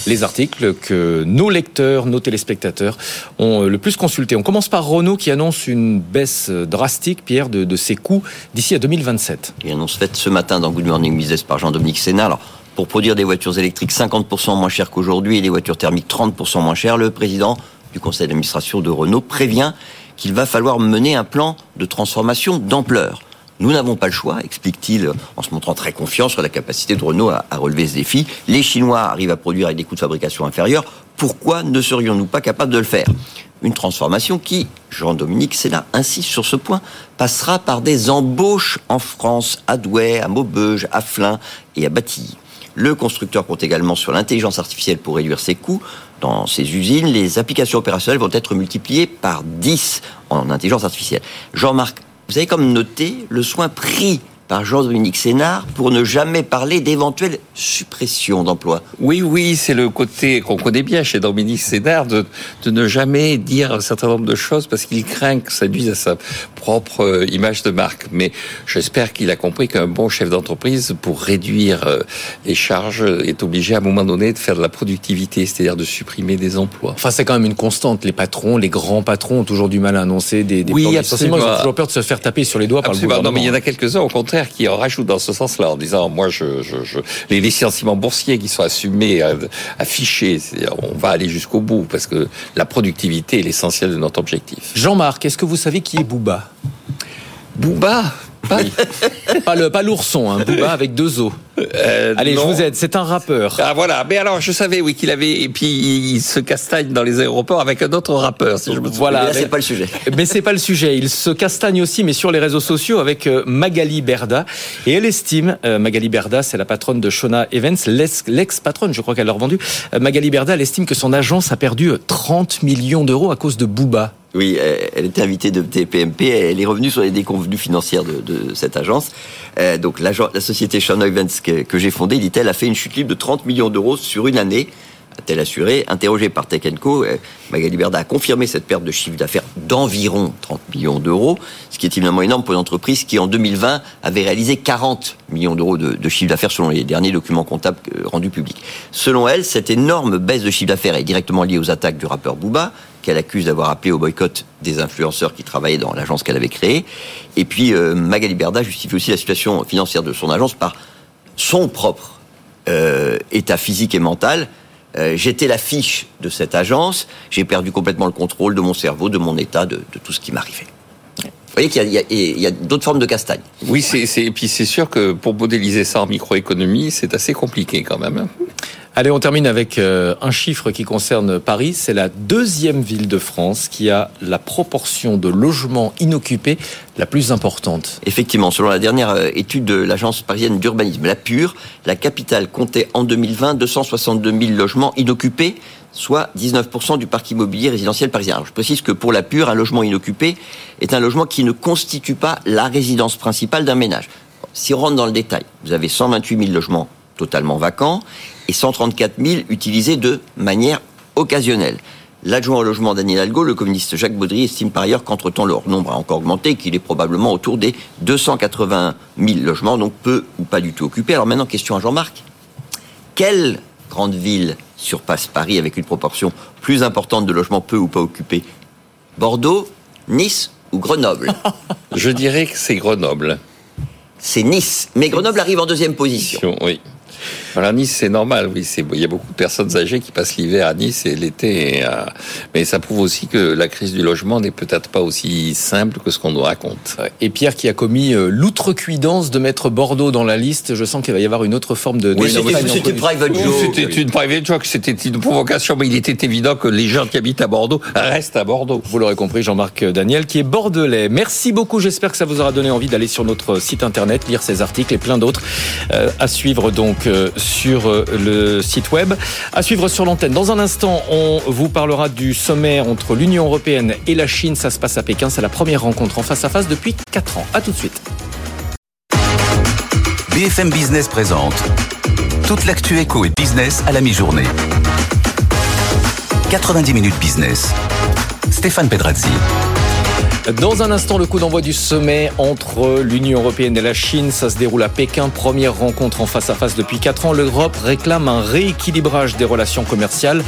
Les articles que nos lecteurs, nos téléspectateurs ont euh, le plus consultés. On commence par Renault qui annonce une baisse drastique, Pierre, de, de ses coûts d'ici à 2027. Et annonce faite ce matin dans Good Morning Business par Jean-Dominique Sénat. Alors, pour produire des voitures électriques 50% moins chères qu'aujourd'hui et des voitures thermiques 30% moins chères, le président du conseil d'administration de Renault prévient qu'il va falloir mener un plan de transformation d'ampleur. Nous n'avons pas le choix, explique-t-il en se montrant très confiant sur la capacité de Renault à, relever ce défi. Les Chinois arrivent à produire avec des coûts de fabrication inférieurs. Pourquoi ne serions-nous pas capables de le faire? Une transformation qui, Jean-Dominique Sénat insiste sur ce point, passera par des embauches en France, à Douai, à Maubeuge, à Flins et à Batilly. Le constructeur compte également sur l'intelligence artificielle pour réduire ses coûts. Dans ses usines, les applications opérationnelles vont être multipliées par 10 en intelligence artificielle. Jean-Marc, vous avez comme noté le soin pris par Jean-Dominique Sénard pour ne jamais parler d'éventuelle suppression d'emplois. Oui, oui, c'est le côté qu'on connaît bien chez Dominique Sénard de, de, ne jamais dire un certain nombre de choses parce qu'il craint que ça nuise à sa propre euh, image de marque. Mais j'espère qu'il a compris qu'un bon chef d'entreprise, pour réduire euh, les charges, est obligé à un moment donné de faire de la productivité, c'est-à-dire de supprimer des emplois. Enfin, c'est quand même une constante. Les patrons, les grands patrons ont toujours du mal à annoncer des, des oui, plans absolument. Ils ont toujours peur de se faire taper sur les doigts absolument. par le gouvernement. Non, mais il y en a quelques-uns, au contraire, qui en rajoutent dans ce sens-là, en disant, moi, je, je, je... les licenciements boursiers qui sont assumés, affichés, on va aller jusqu'au bout, parce que la productivité est l'essentiel de notre objectif. Jean-Marc, est-ce que vous savez qui est Booba? Booba? Pas, pas, le, pas l'ourson, hein, Booba avec deux os. Euh, Allez, non. je vous aide. C'est un rappeur. Ah voilà. Mais alors, je savais, oui, qu'il avait. Et puis, il se castagne dans les aéroports avec un autre rappeur, si je me souviens. Voilà. Mais c'est pas le sujet. Mais c'est pas le sujet. Il se castagne aussi, mais sur les réseaux sociaux, avec euh, Magali Berda. Et elle estime, euh, Magali Berda, c'est la patronne de Shona Evans, l'ex-patronne, je crois qu'elle l'a revendu. Euh, Magali Berda, elle estime que son agence a perdu 30 millions d'euros à cause de Booba. Oui, elle était invitée de TPMP. Elle est revenue sur les déconvenues financières de, cette agence. Euh, donc la, société Sean que, j'ai fondée, dit-elle, a fait une chute libre de 30 millions d'euros sur une année a-t-elle assuré. Interrogée par Tech Co, Magali Berda a confirmé cette perte de chiffre d'affaires d'environ 30 millions d'euros, ce qui est évidemment énorme pour une entreprise qui, en 2020, avait réalisé 40 millions d'euros de, de, chiffre d'affaires selon les derniers documents comptables rendus publics. Selon elle, cette énorme baisse de chiffre d'affaires est directement liée aux attaques du rappeur Booba, qu'elle accuse d'avoir appelé au boycott des influenceurs qui travaillaient dans l'agence qu'elle avait créée. Et puis, euh, Magali Berda justifie aussi la situation financière de son agence par son propre euh, état physique et mental, euh, j'étais l'affiche de cette agence, j'ai perdu complètement le contrôle de mon cerveau, de mon état, de, de tout ce qui m'arrivait. Vous voyez qu'il y a, a, a d'autres formes de castagne. Oui, c'est, et puis c'est sûr que pour modéliser ça en microéconomie, c'est assez compliqué quand même. Allez, on termine avec euh, un chiffre qui concerne Paris. C'est la deuxième ville de France qui a la proportion de logements inoccupés la plus importante. Effectivement, selon la dernière étude de l'agence parisienne d'urbanisme, la Pure, la capitale comptait en 2020 262 000 logements inoccupés, soit 19% du parc immobilier résidentiel parisien. Je précise que pour la Pure, un logement inoccupé est un logement qui ne constitue pas la résidence principale d'un ménage. Si on rentre dans le détail, vous avez 128 000 logements totalement vacants et 134 000 utilisés de manière occasionnelle. L'adjoint au logement Daniel Algo, le communiste Jacques Baudry, estime par ailleurs qu'entre-temps leur nombre a encore augmenté et qu'il est probablement autour des 280 000 logements, donc peu ou pas du tout occupés. Alors maintenant, question à Jean-Marc. Quelle grande ville surpasse Paris avec une proportion plus importante de logements peu ou pas occupés Bordeaux, Nice ou Grenoble? Je dirais que c'est Grenoble. C'est Nice, mais Grenoble arrive en deuxième position. Oui. Alors Nice, c'est normal, oui. Il y a beaucoup de personnes âgées qui passent l'hiver à Nice et l'été. À... Mais ça prouve aussi que la crise du logement n'est peut-être pas aussi simple que ce qu'on nous raconte. Et Pierre qui a commis euh, l'outrecuidance de mettre Bordeaux dans la liste, je sens qu'il va y avoir une autre forme de... Oui, c'était private joke. C'était une private joke, c'était une provocation, mais il était évident que les gens qui habitent à Bordeaux restent à Bordeaux. Vous l'aurez compris, Jean-Marc Daniel, qui est bordelais. Merci beaucoup, j'espère que ça vous aura donné envie d'aller sur notre site internet, lire ces articles et plein d'autres euh, à suivre donc euh, sur le site web. À suivre sur l'antenne. Dans un instant, on vous parlera du sommet entre l'Union européenne et la Chine. Ça se passe à Pékin. C'est la première rencontre en face à face depuis 4 ans. À tout de suite. BFM Business présente toute l'actu éco et business à la mi-journée. 90 minutes business. Stéphane Pedrazzi. Dans un instant, le coup d'envoi du sommet entre l'Union européenne et la Chine, ça se déroule à Pékin. Première rencontre en face à face depuis 4 ans. L'Europe réclame un rééquilibrage des relations commerciales.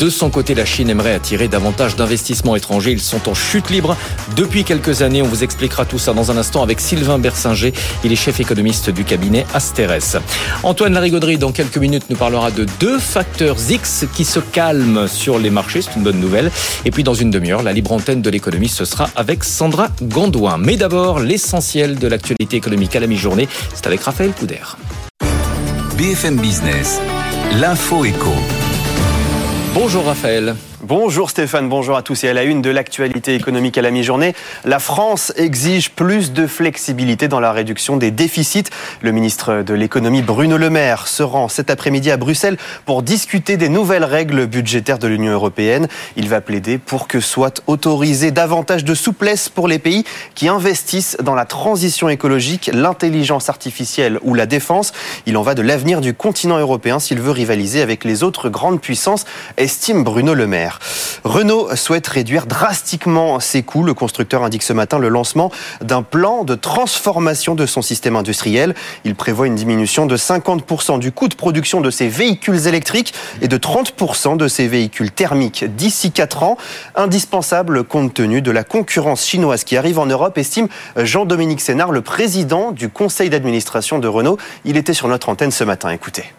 De son côté, la Chine aimerait attirer davantage d'investissements étrangers. Ils sont en chute libre depuis quelques années. On vous expliquera tout ça dans un instant avec Sylvain Bersinger. Il est chef économiste du cabinet Asteres. Antoine Larigauderie, dans quelques minutes, nous parlera de deux facteurs X qui se calment sur les marchés. C'est une bonne nouvelle. Et puis, dans une demi-heure, la libre antenne de l'économie, ce sera avec avec Sandra Gondouin. Mais d'abord, l'essentiel de l'actualité économique à la mi-journée, c'est avec Raphaël Couder. BFM Business, l'info éco. Bonjour Raphaël. Bonjour Stéphane, bonjour à tous et à la une de l'actualité économique à la mi-journée. La France exige plus de flexibilité dans la réduction des déficits. Le ministre de l'économie Bruno Le Maire se rend cet après-midi à Bruxelles pour discuter des nouvelles règles budgétaires de l'Union européenne. Il va plaider pour que soit autorisé davantage de souplesse pour les pays qui investissent dans la transition écologique, l'intelligence artificielle ou la défense. Il en va de l'avenir du continent européen s'il veut rivaliser avec les autres grandes puissances, estime Bruno Le Maire. Renault souhaite réduire drastiquement ses coûts. Le constructeur indique ce matin le lancement d'un plan de transformation de son système industriel. Il prévoit une diminution de 50% du coût de production de ses véhicules électriques et de 30% de ses véhicules thermiques d'ici 4 ans. Indispensable compte tenu de la concurrence chinoise qui arrive en Europe, estime Jean-Dominique Sénard, le président du conseil d'administration de Renault. Il était sur notre antenne ce matin. Écoutez.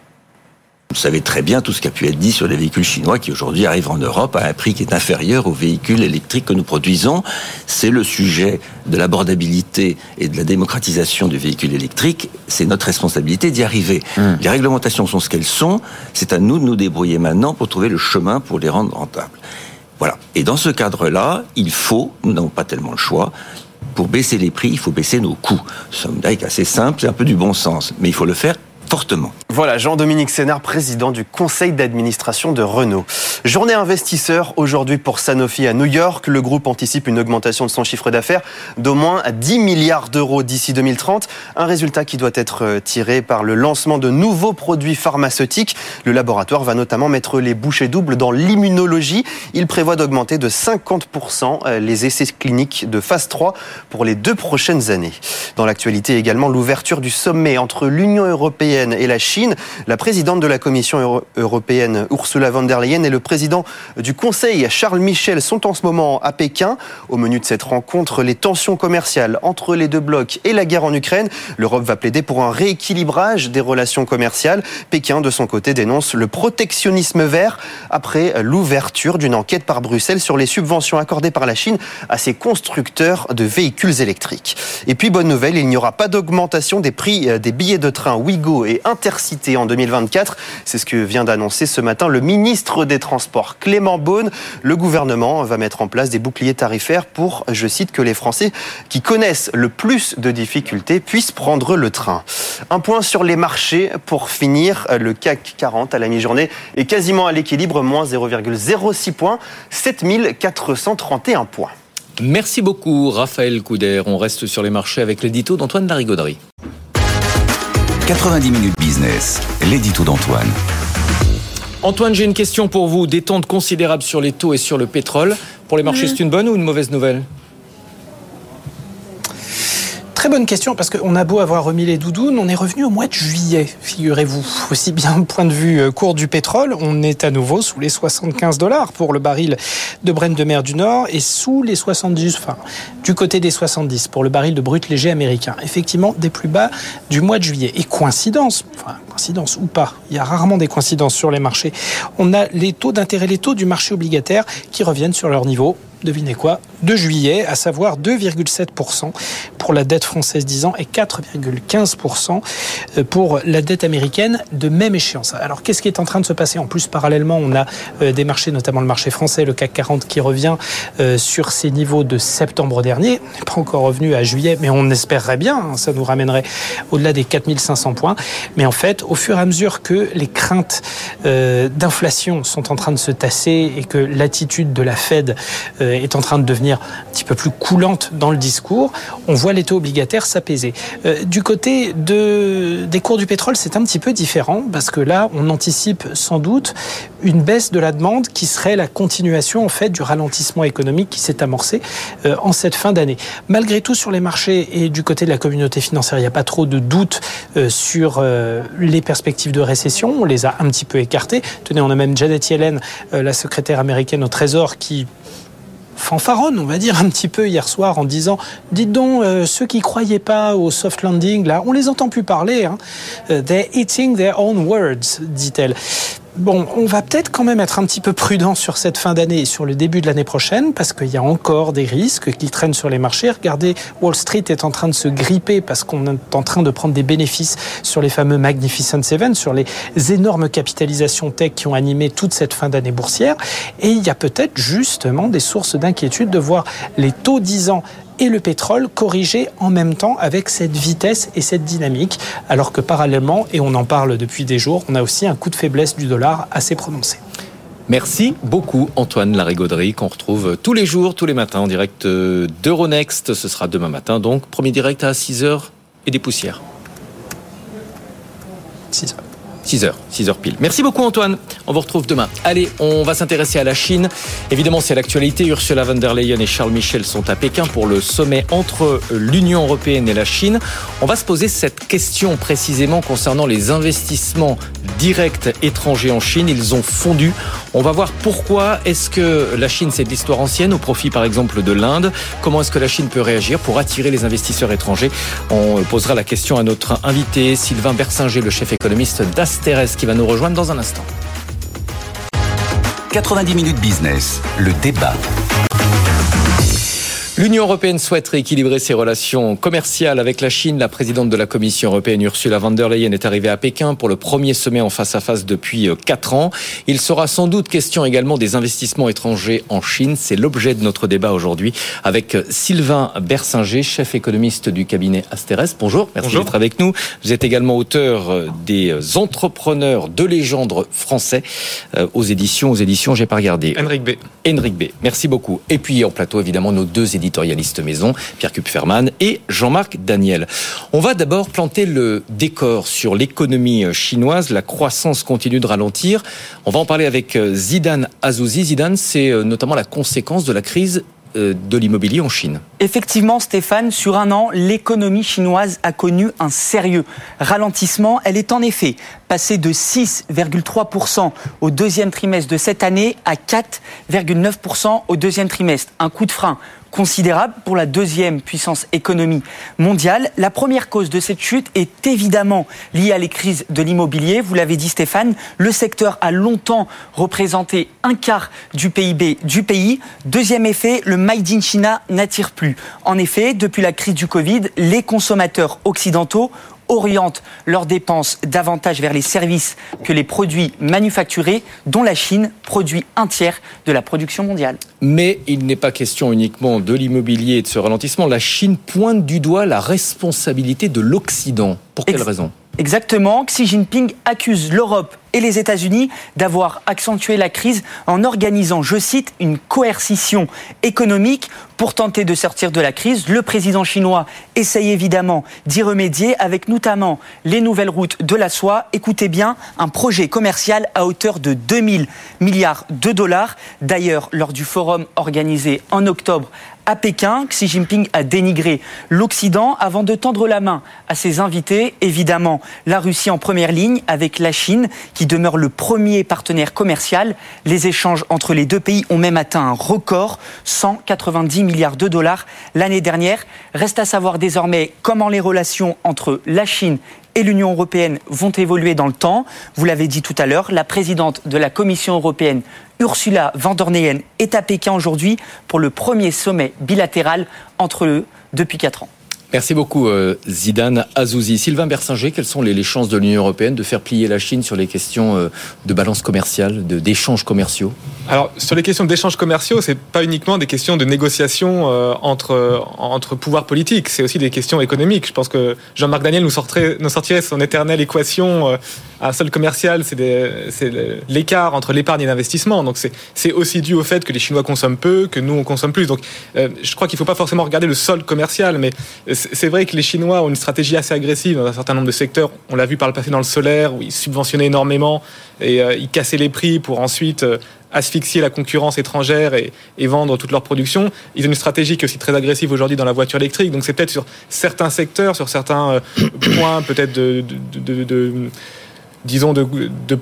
Vous savez très bien tout ce qui a pu être dit sur les véhicules chinois qui aujourd'hui arrivent en Europe à un prix qui est inférieur aux véhicules électriques que nous produisons. C'est le sujet de l'abordabilité et de la démocratisation du véhicule électrique. C'est notre responsabilité d'y arriver. Mmh. Les réglementations sont ce qu'elles sont. C'est à nous de nous débrouiller maintenant pour trouver le chemin pour les rendre rentables. Voilà. Et dans ce cadre-là, il faut, nous n'avons pas tellement le choix, pour baisser les prix, il faut baisser nos coûts. C'est assez simple, c'est un peu du bon sens, mais il faut le faire Voilà, Jean-Dominique Sénard, président du conseil d'administration de Renault. Journée investisseur aujourd'hui pour Sanofi à New York. Le groupe anticipe une augmentation de son chiffre d'affaires d'au moins 10 milliards d'euros d'ici 2030. Un résultat qui doit être euh, tiré par le lancement de nouveaux produits pharmaceutiques. Le laboratoire va notamment mettre les bouchées doubles dans l'immunologie. Il prévoit d'augmenter de 50% euh, les essais cliniques de phase 3 pour les deux prochaines années. Dans l'actualité également, l'ouverture du sommet entre l'Union européenne et la Chine. La présidente de la Commission européenne, Ursula von der Leyen, et le président du Conseil, Charles Michel, sont en ce moment à Pékin. Au menu de cette rencontre, les tensions commerciales entre les deux blocs et la guerre en Ukraine. L'Europe va plaider pour un rééquilibrage des relations commerciales. Pékin, de son côté, dénonce le protectionnisme vert après l'ouverture d'une enquête par Bruxelles sur les subventions accordées par la Chine à ses constructeurs de véhicules électriques. Et puis, bonne nouvelle, il n'y aura pas d'augmentation des prix euh, des billets de train Ouigo et Intercité en 2024. C'est ce que vient d'annoncer ce matin le ministre des Transports, Clément Beaune. Le gouvernement va mettre en place des boucliers tarifaires pour, je cite, que les Français qui connaissent le plus de difficultés puissent prendre le train. Un point sur les marchés pour finir. Le CAC 40 à la mi-journée est quasiment à l'équilibre, moins 0,06 points, 7431 points. Merci beaucoup Raphaël Couder. On reste sur les marchés avec l'édito d'Antoine Larigauderie. 90 minutes business, l'édito d'Antoine. Antoine, j'ai une question pour vous. Détente considérable sur les taux et sur le pétrole. Pour les marchés, c'est une bonne ou une mauvaise nouvelle? Très bonne question parce qu'on a beau avoir remis les doudounes, on est revenu au mois de juillet, figurez-vous. Aussi bien point de vue euh, cours du pétrole, on est à nouveau sous les 75 dollars pour le baril de Brent de mer du Nord et sous les 70, enfin du côté des 70 pour le baril de brut léger américain. Effectivement, des plus bas du mois de juillet. Et coïncidence, coïncidence ou pas, il y a rarement des coïncidences sur les marchés. On a les taux d'intérêt, les taux du marché obligataire qui reviennent sur leur niveau devinez quoi, de juillet, à savoir 2,7% pour la dette française 10 ans et 4,15% euh, pour la dette américaine de même échéance. Alors qu'est-ce qui est en train de se passer? En plus, parallèlement, on a euh, des marchés, notamment le marché français, le CAC 40 qui revient euh, sur ses niveaux de septembre dernier. On n'est pas encore revenu à juillet, mais on espérerait bien, hein, ça nous ramènerait au-delà des 4500 points. Mais en fait, au fur et à mesure que les craintes d'inflation sont en train de se tasser et que l'attitude de la Fed est en train de devenir un petit peu plus coulante dans le discours, on voit les taux obligataires s'apaiser. Euh, du côté de, des cours du pétrole, c'est un petit peu différent parce que là, on anticipe sans doute une baisse de la demande qui serait la continuation en fait du ralentissement économique qui s'est amorcé euh, en cette fin d'année. Malgré tout, sur les marchés et du côté de la communauté financière, il n'y a pas trop de doutes euh, sur les perspectives de récession. On les a un petit peu écartées. Tenez, on a même Janet Yellen, la secrétaire américaine au Trésor, qui fanfaronne, on va dire, un petit peu hier soir en disant Dites donc, euh, ceux qui croyaient pas au soft landing, là, on les entend plus parler. Hein. Euh, they're eating their own words, dit-elle. Bon, on va peut-être quand même être un petit peu prudent sur cette fin d'année et sur le début de l'année prochaine parce qu'il y a encore des risques qui traînent sur les marchés. Regardez, Wall Street est en train de se gripper parce qu'on est en train de prendre des bénéfices sur les fameux Magnificent Seven, sur les énormes capitalisations tech qui ont animé toute cette fin d'année boursière. Et il y a peut-être justement des sources d'inquiétude de voir les taux 10 ans et le pétrole corrigé en même temps avec cette vitesse et cette dynamique, alors que parallèlement, et on en parle depuis des jours, on a aussi un coup de faiblesse du dollar assez prononcé. Merci beaucoup Antoine Larigauderie qu'on retrouve tous les jours, tous les matins en direct d'Euronext. Ce sera demain matin donc, premier direct à 6h et des poussières. 6h. 6h, 6h pile. Merci beaucoup Antoine. On vous retrouve demain. Allez, on va s'intéresser à la Chine. Évidemment, c'est l'actualité. Ursula von der Leyen et Charles Michel sont à Pékin pour le sommet entre l'Union européenne et la Chine. On va se poser cette question précisément concernant les investissements directs étrangers en Chine. Ils ont fondu. On va voir pourquoi est-ce que la Chine, c'est de l'histoire ancienne, au profit par exemple de l'Inde? Comment est-ce que la Chine peut réagir pour attirer les investisseurs étrangers? On posera la question à notre invité, Sylvain Bersinger, le chef économiste d'Asteres, qui va nous rejoindre dans un instant. 90 minutes business, le débat. L'Union européenne souhaite rééquilibrer ses relations commerciales avec la Chine. La présidente de la Commission européenne, Ursula von der Leyen, est arrivée à Pékin pour le premier sommet en face à face depuis quatre ans. Il sera sans doute question également des investissements étrangers en Chine. C'est l'objet de notre débat aujourd'hui avec Sylvain Bersinger, chef économiste du cabinet Asteres. Bonjour, merci d'être avec nous. Vous êtes également auteur des entrepreneurs de légende français aux éditions, aux éditions, j'ai pas regardé. Henrik B. Henrik B. Merci beaucoup. Et puis en plateau, évidemment, nos deux éditeurs éditorialiste maison, Pierre Kupferman et Jean-Marc Daniel. On va d'abord planter le décor sur l'économie chinoise. La croissance continue de ralentir. On va en parler avec Zidane Azouzi. Zidane, c'est notamment la conséquence de la crise de l'immobilier en Chine. Effectivement, Stéphane, sur un an, l'économie chinoise a connu un sérieux ralentissement. Elle est en effet passée de 6,3% au deuxième trimestre de cette année à 4,9% au deuxième trimestre. Un coup de frein considérable pour la deuxième puissance économie mondiale. La première cause de cette chute est évidemment liée à les crises de l'immobilier. Vous l'avez dit Stéphane, le secteur a longtemps représenté un quart du PIB du pays. Deuxième effet, le Made in China n'attire plus. En effet, depuis la crise du Covid, les consommateurs occidentaux orientent leurs dépenses davantage vers les services que les produits manufacturés, dont la Chine produit un tiers de la production mondiale. Mais il n'est pas question uniquement de l'immobilier et de ce ralentissement. La Chine pointe du doigt la responsabilité de l'Occident. Pour quelle Ex raison? Exactement. Xi Jinping accuse l'Europe et les États-Unis d'avoir accentué la crise en organisant, je cite, une coercition économique pour tenter de sortir de la crise. Le président chinois essaye évidemment d'y remédier avec notamment les nouvelles routes de la soie. Écoutez bien, un projet commercial à hauteur de 2000 milliards de dollars. D'ailleurs, lors du forum organisé en octobre à Pékin, Xi Jinping a dénigré l'Occident avant de tendre la main à ses invités. Évidemment, la Russie en première ligne avec la Chine qui demeure le premier partenaire commercial. Les échanges entre les deux pays ont même atteint un record, 190 milliards de dollars l'année dernière. Reste à savoir désormais comment les relations entre la Chine et l'Union européenne vont évoluer dans le temps. Vous l'avez dit tout à l'heure, la présidente de la Commission européenne, Ursula von der Leyen, est à Pékin aujourd'hui pour le premier sommet bilatéral entre eux depuis quatre ans. Merci beaucoup Zidane Azouzi. Sylvain Bersinger, quelles sont les, chances de l'Union européenne de faire plier la Chine sur les questions de balance commerciale, d'échanges commerciaux? Alors sur les questions d'échanges commerciaux, c'est pas uniquement des questions de négociation entre entre pouvoirs politiques, c'est aussi des questions économiques. Je pense que Jean-Marc Daniel nous nous sortirait son éternelle équation un seul commercial, c'est l'écart entre l'épargne et l'investissement. Donc c'est aussi dû au fait que les Chinois consomment peu, que nous on consomme plus. Donc euh, je crois qu'il ne faut pas forcément regarder le solde commercial, mais c'est vrai que les Chinois ont une stratégie assez agressive dans un certain nombre de secteurs. On l'a vu par le passé dans le solaire, où ils subventionnaient énormément et euh, ils cassaient les prix pour ensuite euh, asphyxier la concurrence étrangère et, et, vendre toute leur production. Ils ont une stratégie qui est aussi très agressive aujourd'hui dans la voiture électrique. Donc c'est peut-être sur certains secteurs, sur certains points peut-être de, de, de, de disons, de, de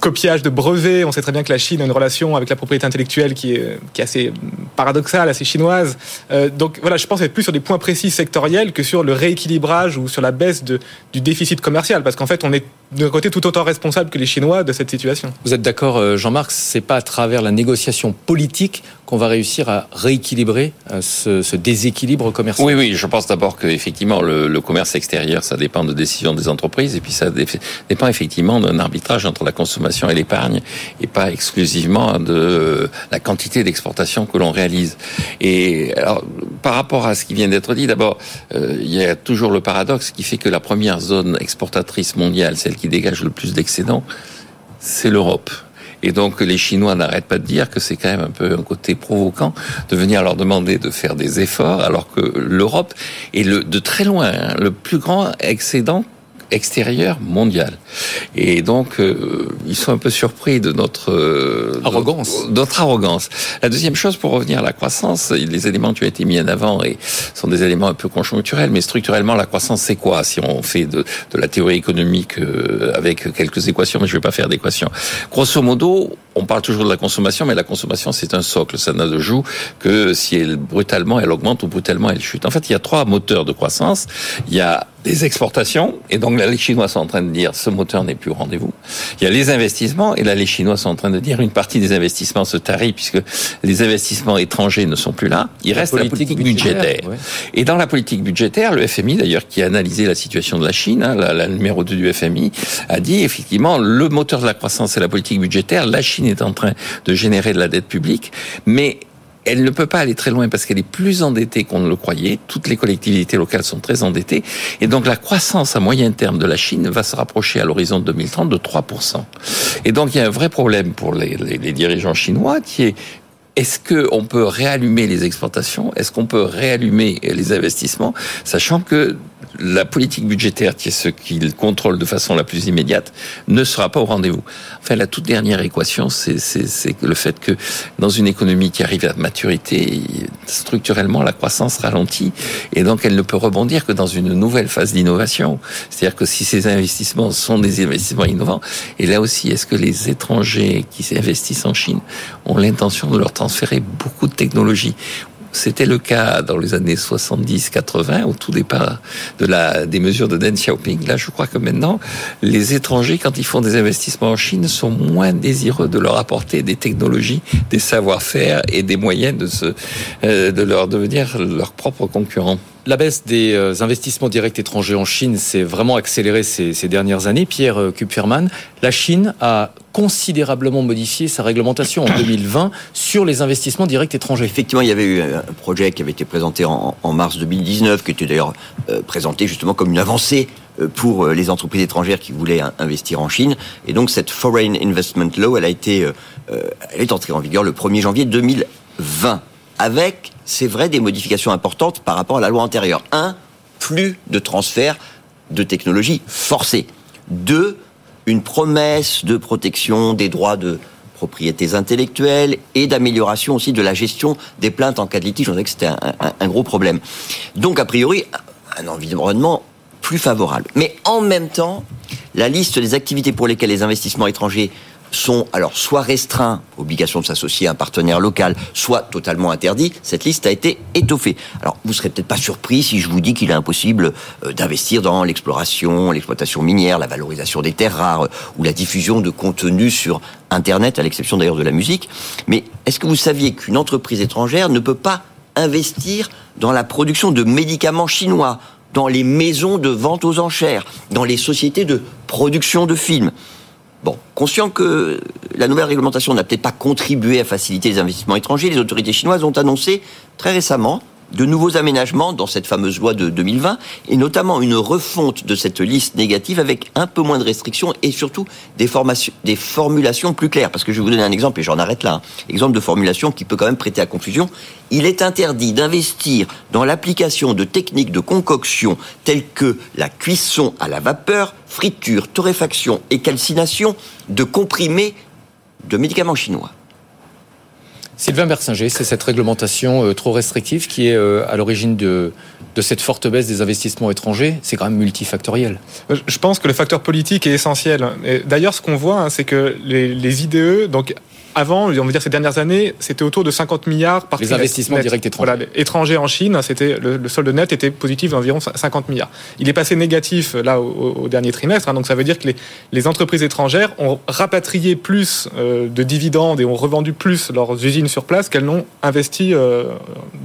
copiage de brevets. On sait très bien que la Chine a une relation avec la propriété intellectuelle qui est, qui est assez paradoxale, assez chinoise. Euh, donc voilà, je pense être plus sur des points précis sectoriels que sur le rééquilibrage ou sur la baisse de, du déficit commercial, parce qu'en fait, on est d'un côté tout autant responsable que les Chinois de cette situation. Vous êtes d'accord, euh, Jean-Marc C'est pas à travers la négociation politique qu'on va réussir à rééquilibrer euh, ce, ce, déséquilibre commercial? Oui, oui, je pense d'abord que effectivement le, le, commerce extérieur, ça dépend de décisions des entreprises, et puis ça dépend effectivement d'un arbitrage entre la consommation et l'épargne, et pas exclusivement de la quantité d'exportation que l'on réalise. Et alors, par rapport à ce qui vient d'être dit, d'abord, euh, il y a toujours le paradoxe qui fait que la première zone exportatrice mondiale, celle qui dégage le plus d'excédents, c'est l'Europe. Et donc les Chinois n'arrêtent pas de dire que c'est quand même un peu un côté provoquant de venir leur demander de faire des efforts alors que l'Europe est de très loin hein, le plus grand excédent extérieure mondiale. Et donc, euh, ils sont un peu surpris de notre euh, arrogance. Notre arrogance. La deuxième chose, pour revenir à la croissance, les éléments qui ont été mis en avant et sont des éléments un peu conjoncturels, mais structurellement, la croissance, c'est quoi? Si on fait de, de la théorie économique euh, avec quelques équations, mais je ne vais pas faire d'équations. Grosso modo, on parle toujours de la consommation, mais la consommation, c'est un socle. Ça n'a de joue que si elle brutalement, elle augmente ou brutalement, elle chute. En fait, il y a trois moteurs de croissance. Il y a les exportations, et donc là, les Chinois sont en train de dire ce moteur n'est plus au rendez-vous. Il y a les investissements, et là, les Chinois sont en train de dire une partie des investissements se tarit puisque les investissements étrangers ne sont plus là. Il reste la politique budgétaire. Et dans la politique budgétaire, le FMI, d'ailleurs, qui a analysé la situation de la Chine, hein, la, la numéro 2 du FMI, a dit effectivement le moteur de la croissance, c'est la politique budgétaire. La Chine est en train de générer de la dette publique, mais elle ne peut pas aller très loin parce qu'elle est plus endettée qu'on ne le croyait. Toutes les collectivités locales sont très endettées. Et donc la croissance à moyen terme de la Chine va se rapprocher à l'horizon 2030 de 3%. Et donc il y a un vrai problème pour les, dirigeants chinois qui est est-ce qu'on peut réallumer les exportations? Est-ce qu'on peut réallumer les investissements? Sachant que la politique budgétaire, qui est ce qu'il contrôle de façon la plus immédiate, ne sera pas au rendez-vous. Enfin, la toute dernière équation, c'est le fait que dans une économie qui arrive à maturité, structurellement, la croissance ralentit et donc elle ne peut rebondir que dans une nouvelle phase d'innovation. C'est-à-dire que si ces investissements sont des investissements innovants, et là aussi, est-ce que les étrangers qui investissent en Chine ont l'intention de leur transférer beaucoup de technologies c'était le cas dans les années 70-80, au tout départ de la, des mesures de Deng Xiaoping. Là, je crois que maintenant, les étrangers, quand ils font des investissements en Chine, sont moins désireux de leur apporter des technologies, des savoir-faire et des moyens de, se, euh, de leur devenir leurs propres concurrents. La baisse des euh, investissements directs étrangers en Chine s'est vraiment accélérée ces, ces, dernières années. Pierre euh, Kupferman, la Chine a considérablement modifié sa réglementation en 2020 sur les investissements directs étrangers. Effectivement, il y avait eu un projet qui avait été présenté en, mars 2019, qui était d'ailleurs euh, présenté justement comme une avancée pour les entreprises étrangères qui voulaient investir en Chine. Et donc cette Foreign Investment Law, elle a été, elle est entrée en vigueur le 1er janvier 2020 avec, c'est vrai, des modifications importantes par rapport à la loi antérieure. Un, plus de transfert de technologie forcés. Deux, une promesse de protection des droits de propriétés intellectuelles et d'amélioration aussi de la gestion des plaintes en cas de litige. On que c'était un, gros problème. Donc, a priori, un environnement plus favorable. Mais en même temps, la liste des activités pour lesquelles les investissements étrangers sont alors soit restreints, obligation de s'associer à un partenaire local, soit totalement interdits. Cette liste a été étoffée. Alors, vous serez peut-être pas surpris si je vous dis qu'il est impossible d'investir dans l'exploration, l'exploitation minière, la valorisation des terres rares ou la diffusion de contenus sur Internet, à l'exception d'ailleurs de la musique. Mais est-ce que vous saviez qu'une entreprise étrangère ne peut pas investir dans la production de médicaments chinois, dans les maisons de vente aux enchères, dans les sociétés de production de films? Bon, conscient que la nouvelle réglementation n'a peut-être pas contribué à faciliter les investissements étrangers, les autorités chinoises ont annoncé très récemment de nouveaux aménagements dans cette fameuse loi de 2020, et notamment une refonte de cette liste négative avec un peu moins de restrictions et surtout des, des formulations plus claires. Parce que je vais vous donner un exemple, et j'en arrête là. Hein. Exemple de formulation qui peut quand même prêter à confusion. Il est interdit d'investir dans l'application de techniques de concoction telles que la cuisson à la vapeur, friture, torréfaction et calcination de comprimés de médicaments chinois. Sylvain Bersinger, c'est cette réglementation euh, trop restrictive qui est euh, à l'origine de, cette forte baisse des investissements étrangers. C'est quand même multifactoriel. Je pense que le facteur politique est essentiel. D'ailleurs, ce qu'on voit, hein, c'est que les, les IDE, donc avant, on va dire ces dernières années, c'était autour de 50 milliards par Les investissements directs étrangers. Voilà, étrangers en Chine, c'était le, le, solde net était positif d'environ 50 milliards. Il est passé négatif là au, au dernier trimestre, hein, donc ça veut dire que les, les, entreprises étrangères ont rapatrié plus euh, de dividendes et ont revendu plus leurs usines sur place qu'elles n'ont investi euh,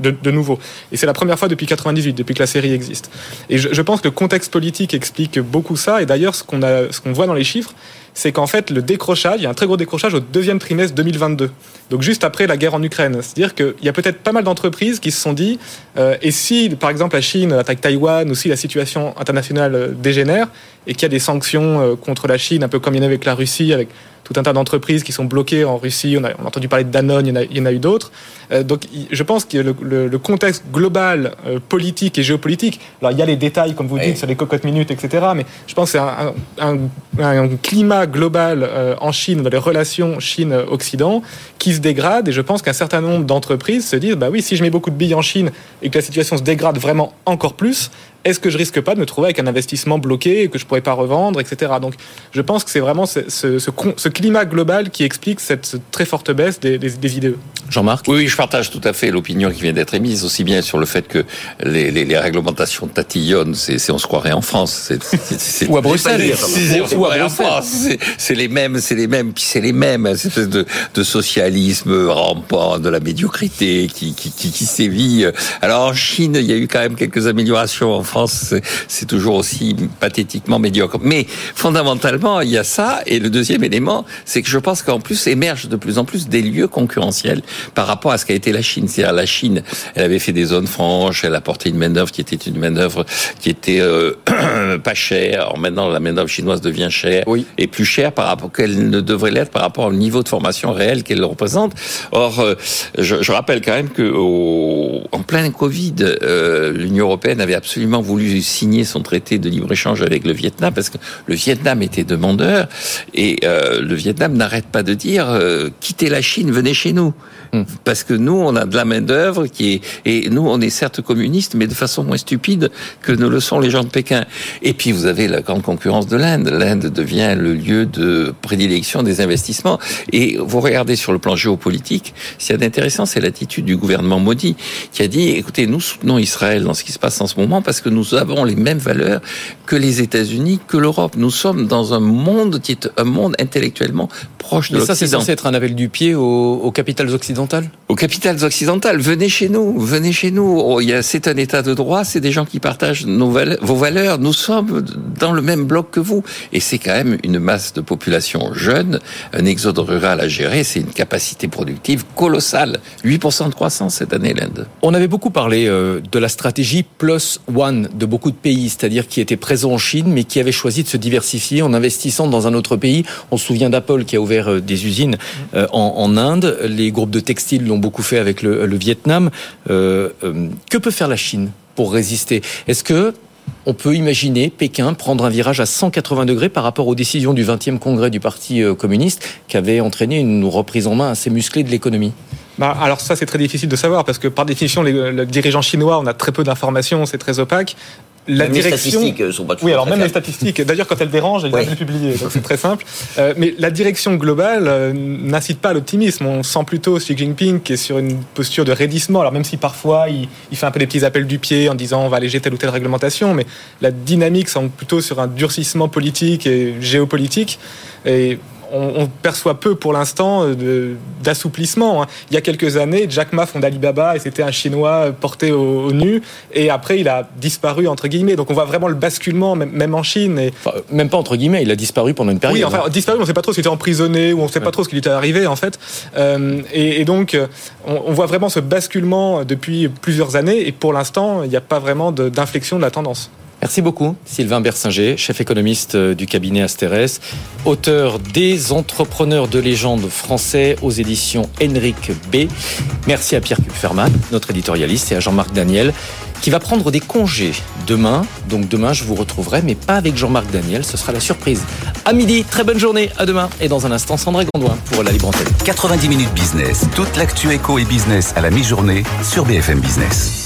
de, de, nouveau. Et c'est la première fois depuis 98, depuis que la série existe. Et je, je pense que le contexte politique explique beaucoup ça. Et d'ailleurs, ce qu'on a, ce qu'on voit dans les chiffres, c'est qu'en fait, le décrochage, il y a un très gros décrochage au deuxième trimestre 2022. Donc juste après la guerre en Ukraine. C'est-à-dire qu'il y a peut-être pas mal d'entreprises qui se sont dit, euh, et si, par exemple, la Chine attaque Taïwan, ou si la situation internationale euh, dégénère, et qu'il y a des sanctions euh, contre la Chine, un peu comme il y en a avec la Russie, avec tout un tas d'entreprises qui sont bloquées en Russie. On a, on a, entendu parler de Danone, il y en a, il y en a eu d'autres. Euh, donc, je pense que le, le, le contexte global, euh, politique et géopolitique, alors il y a les détails, comme vous oui. dites, sur les cocottes minutes, etc. Mais je pense que c'est un, un, un, climat global euh, en Chine, dans les relations Chine-Occident, qui se dégrade. Et je pense qu'un certain nombre d'entreprises se disent, bah oui, si je mets beaucoup de billes en Chine et que la situation se dégrade vraiment encore plus, est-ce que je risque pas de me trouver avec un investissement bloqué et que je pourrais pas revendre, etc. Donc, je pense que c'est vraiment ce, ce, ce, ce, climat global qui explique cette très forte baisse des, des, des IDE. Jean-Marc? Oui, je partage tout à fait l'opinion qui vient d'être émise, aussi bien sur le fait que les, les, les réglementations tatillonnent, c'est on se croirait en France. C'est, ou à Bruxelles. ou à Bruxelles. C'est les mêmes, c'est les mêmes, puis c'est les mêmes, cette espèce de, de socialisme rampant, de la médiocrité qui, qui, qui, qui sévit. Alors en Chine, il y a eu quand même quelques améliorations en France, c'est toujours aussi pathétiquement médiocre. Mais fondamentalement, il y a ça. Et le deuxième élément, c'est que je pense qu'en plus émergent de plus en plus des lieux concurrentiels par rapport à ce qu'a été la Chine. C'est-à-dire la Chine, elle avait fait des zones franches, elle apportait une main d'œuvre qui était une main d'œuvre qui était euh, pas chère. Alors maintenant, la main d'œuvre chinoise devient chère oui. et plus chère par rapport qu'elle ne devrait l'être par rapport au niveau de formation réel qu'elle représente. Or, euh, je, je, rappelle quand même que au, en plein Covid, euh, l'Union européenne avait absolument voulu signer son traité de libre-échange avec le Vietnam parce que le Vietnam était demandeur et euh, le Vietnam n'arrête pas de dire euh, quittez la Chine, venez chez nous. Mmh. Parce que nous, on a de la main-d'œuvre qui est. Et nous, on est certes communistes, mais de façon moins stupide que ne le sont les gens de Pékin. Et puis, vous avez la grande concurrence de l'Inde. L'Inde devient le lieu de prédilection des investissements. Et vous regardez sur le plan géopolitique, ce qu'il y a d'intéressant, c'est l'attitude du gouvernement Modi, qui a dit écoutez, nous soutenons Israël dans ce qui se passe en ce moment parce que nous avons les mêmes valeurs que les États-Unis, que l'Europe. Nous sommes dans un monde qui est un monde intellectuellement proche de l'Occident. ça, c'est censé être un appel du pied aux, aux capitales occidentales aux capitales occidentales, venez chez nous, venez chez nous. Oh, c'est un état de droit, c'est des gens qui partagent nos valeurs, vos valeurs. Nous sommes dans le même bloc que vous. Et c'est quand même une masse de population jeune, un exode rural à gérer, c'est une capacité productive colossale. 8% de croissance cette année, l'Inde. On avait beaucoup parlé euh, de la stratégie plus one de beaucoup de pays, c'est-à-dire qui étaient présents en Chine, mais qui avaient choisi de se diversifier en investissant dans un autre pays. On se souvient d'Apple qui a ouvert euh, des usines euh, en, en Inde. Les groupes de textiles l'ont beaucoup fait avec le, Vietnam. Euh, euh, que peut faire la Chine pour résister? Est-ce que on peut imaginer Pékin prendre un virage à 180 degrés par rapport aux décisions du 20e congrès du Parti euh, communiste qui avait entraîné une reprise en main assez musclée de l'économie? Bah, alors ça c'est très difficile de savoir parce que par définition les, les chinois on a très peu d'informations, c'est très opaque la même direction. Les statistiques sont pas oui, alors même les statistiques. D'ailleurs, quand elles dérangent, elles doivent les publier. Donc c'est très simple. Euh, mais la direction globale euh, n'incite pas à l'optimisme. On sent plutôt Xi Jinping qui est sur une posture de raidissement. Alors même si parfois il, il, fait un peu des petits appels du pied en disant on va alléger telle ou telle réglementation, mais la dynamique semble plutôt sur un durcissement politique et géopolitique. Et on, on, perçoit peu pour l'instant d'assouplissement. Hein. Il y a quelques années, Jack Ma fonde Alibaba et c'était un Chinois porté au, au, nu. Et après, il a disparu entre guillemets. Donc on voit vraiment le basculement, même, même en Chine. Et... Enfin, même pas entre guillemets, il a disparu pendant une période. Oui, enfin, disparu, on ne sait pas trop s'il était emprisonné ou on ne sait ouais. pas trop ce qui lui était arrivé en fait. Euh, et, et, donc, on, on, voit vraiment ce basculement depuis plusieurs années. Et pour l'instant, il n'y a pas vraiment d'inflexion de, de la tendance. Merci beaucoup, Sylvain Bersinger, chef économiste du cabinet Asterès, auteur des entrepreneurs de légende français aux éditions Henrik B. Merci à Pierre Kupferman, notre éditorialiste, et à Jean-Marc Daniel, qui va prendre des congés demain. Donc demain, je vous retrouverai, mais pas avec Jean-Marc Daniel, ce sera la surprise. à midi. Très bonne journée, à demain. Et dans un instant, Sandra Gondouin pour la Libre Antenne. 90 minutes business, toute l'actu éco et business à la mi-journée sur BFM Business.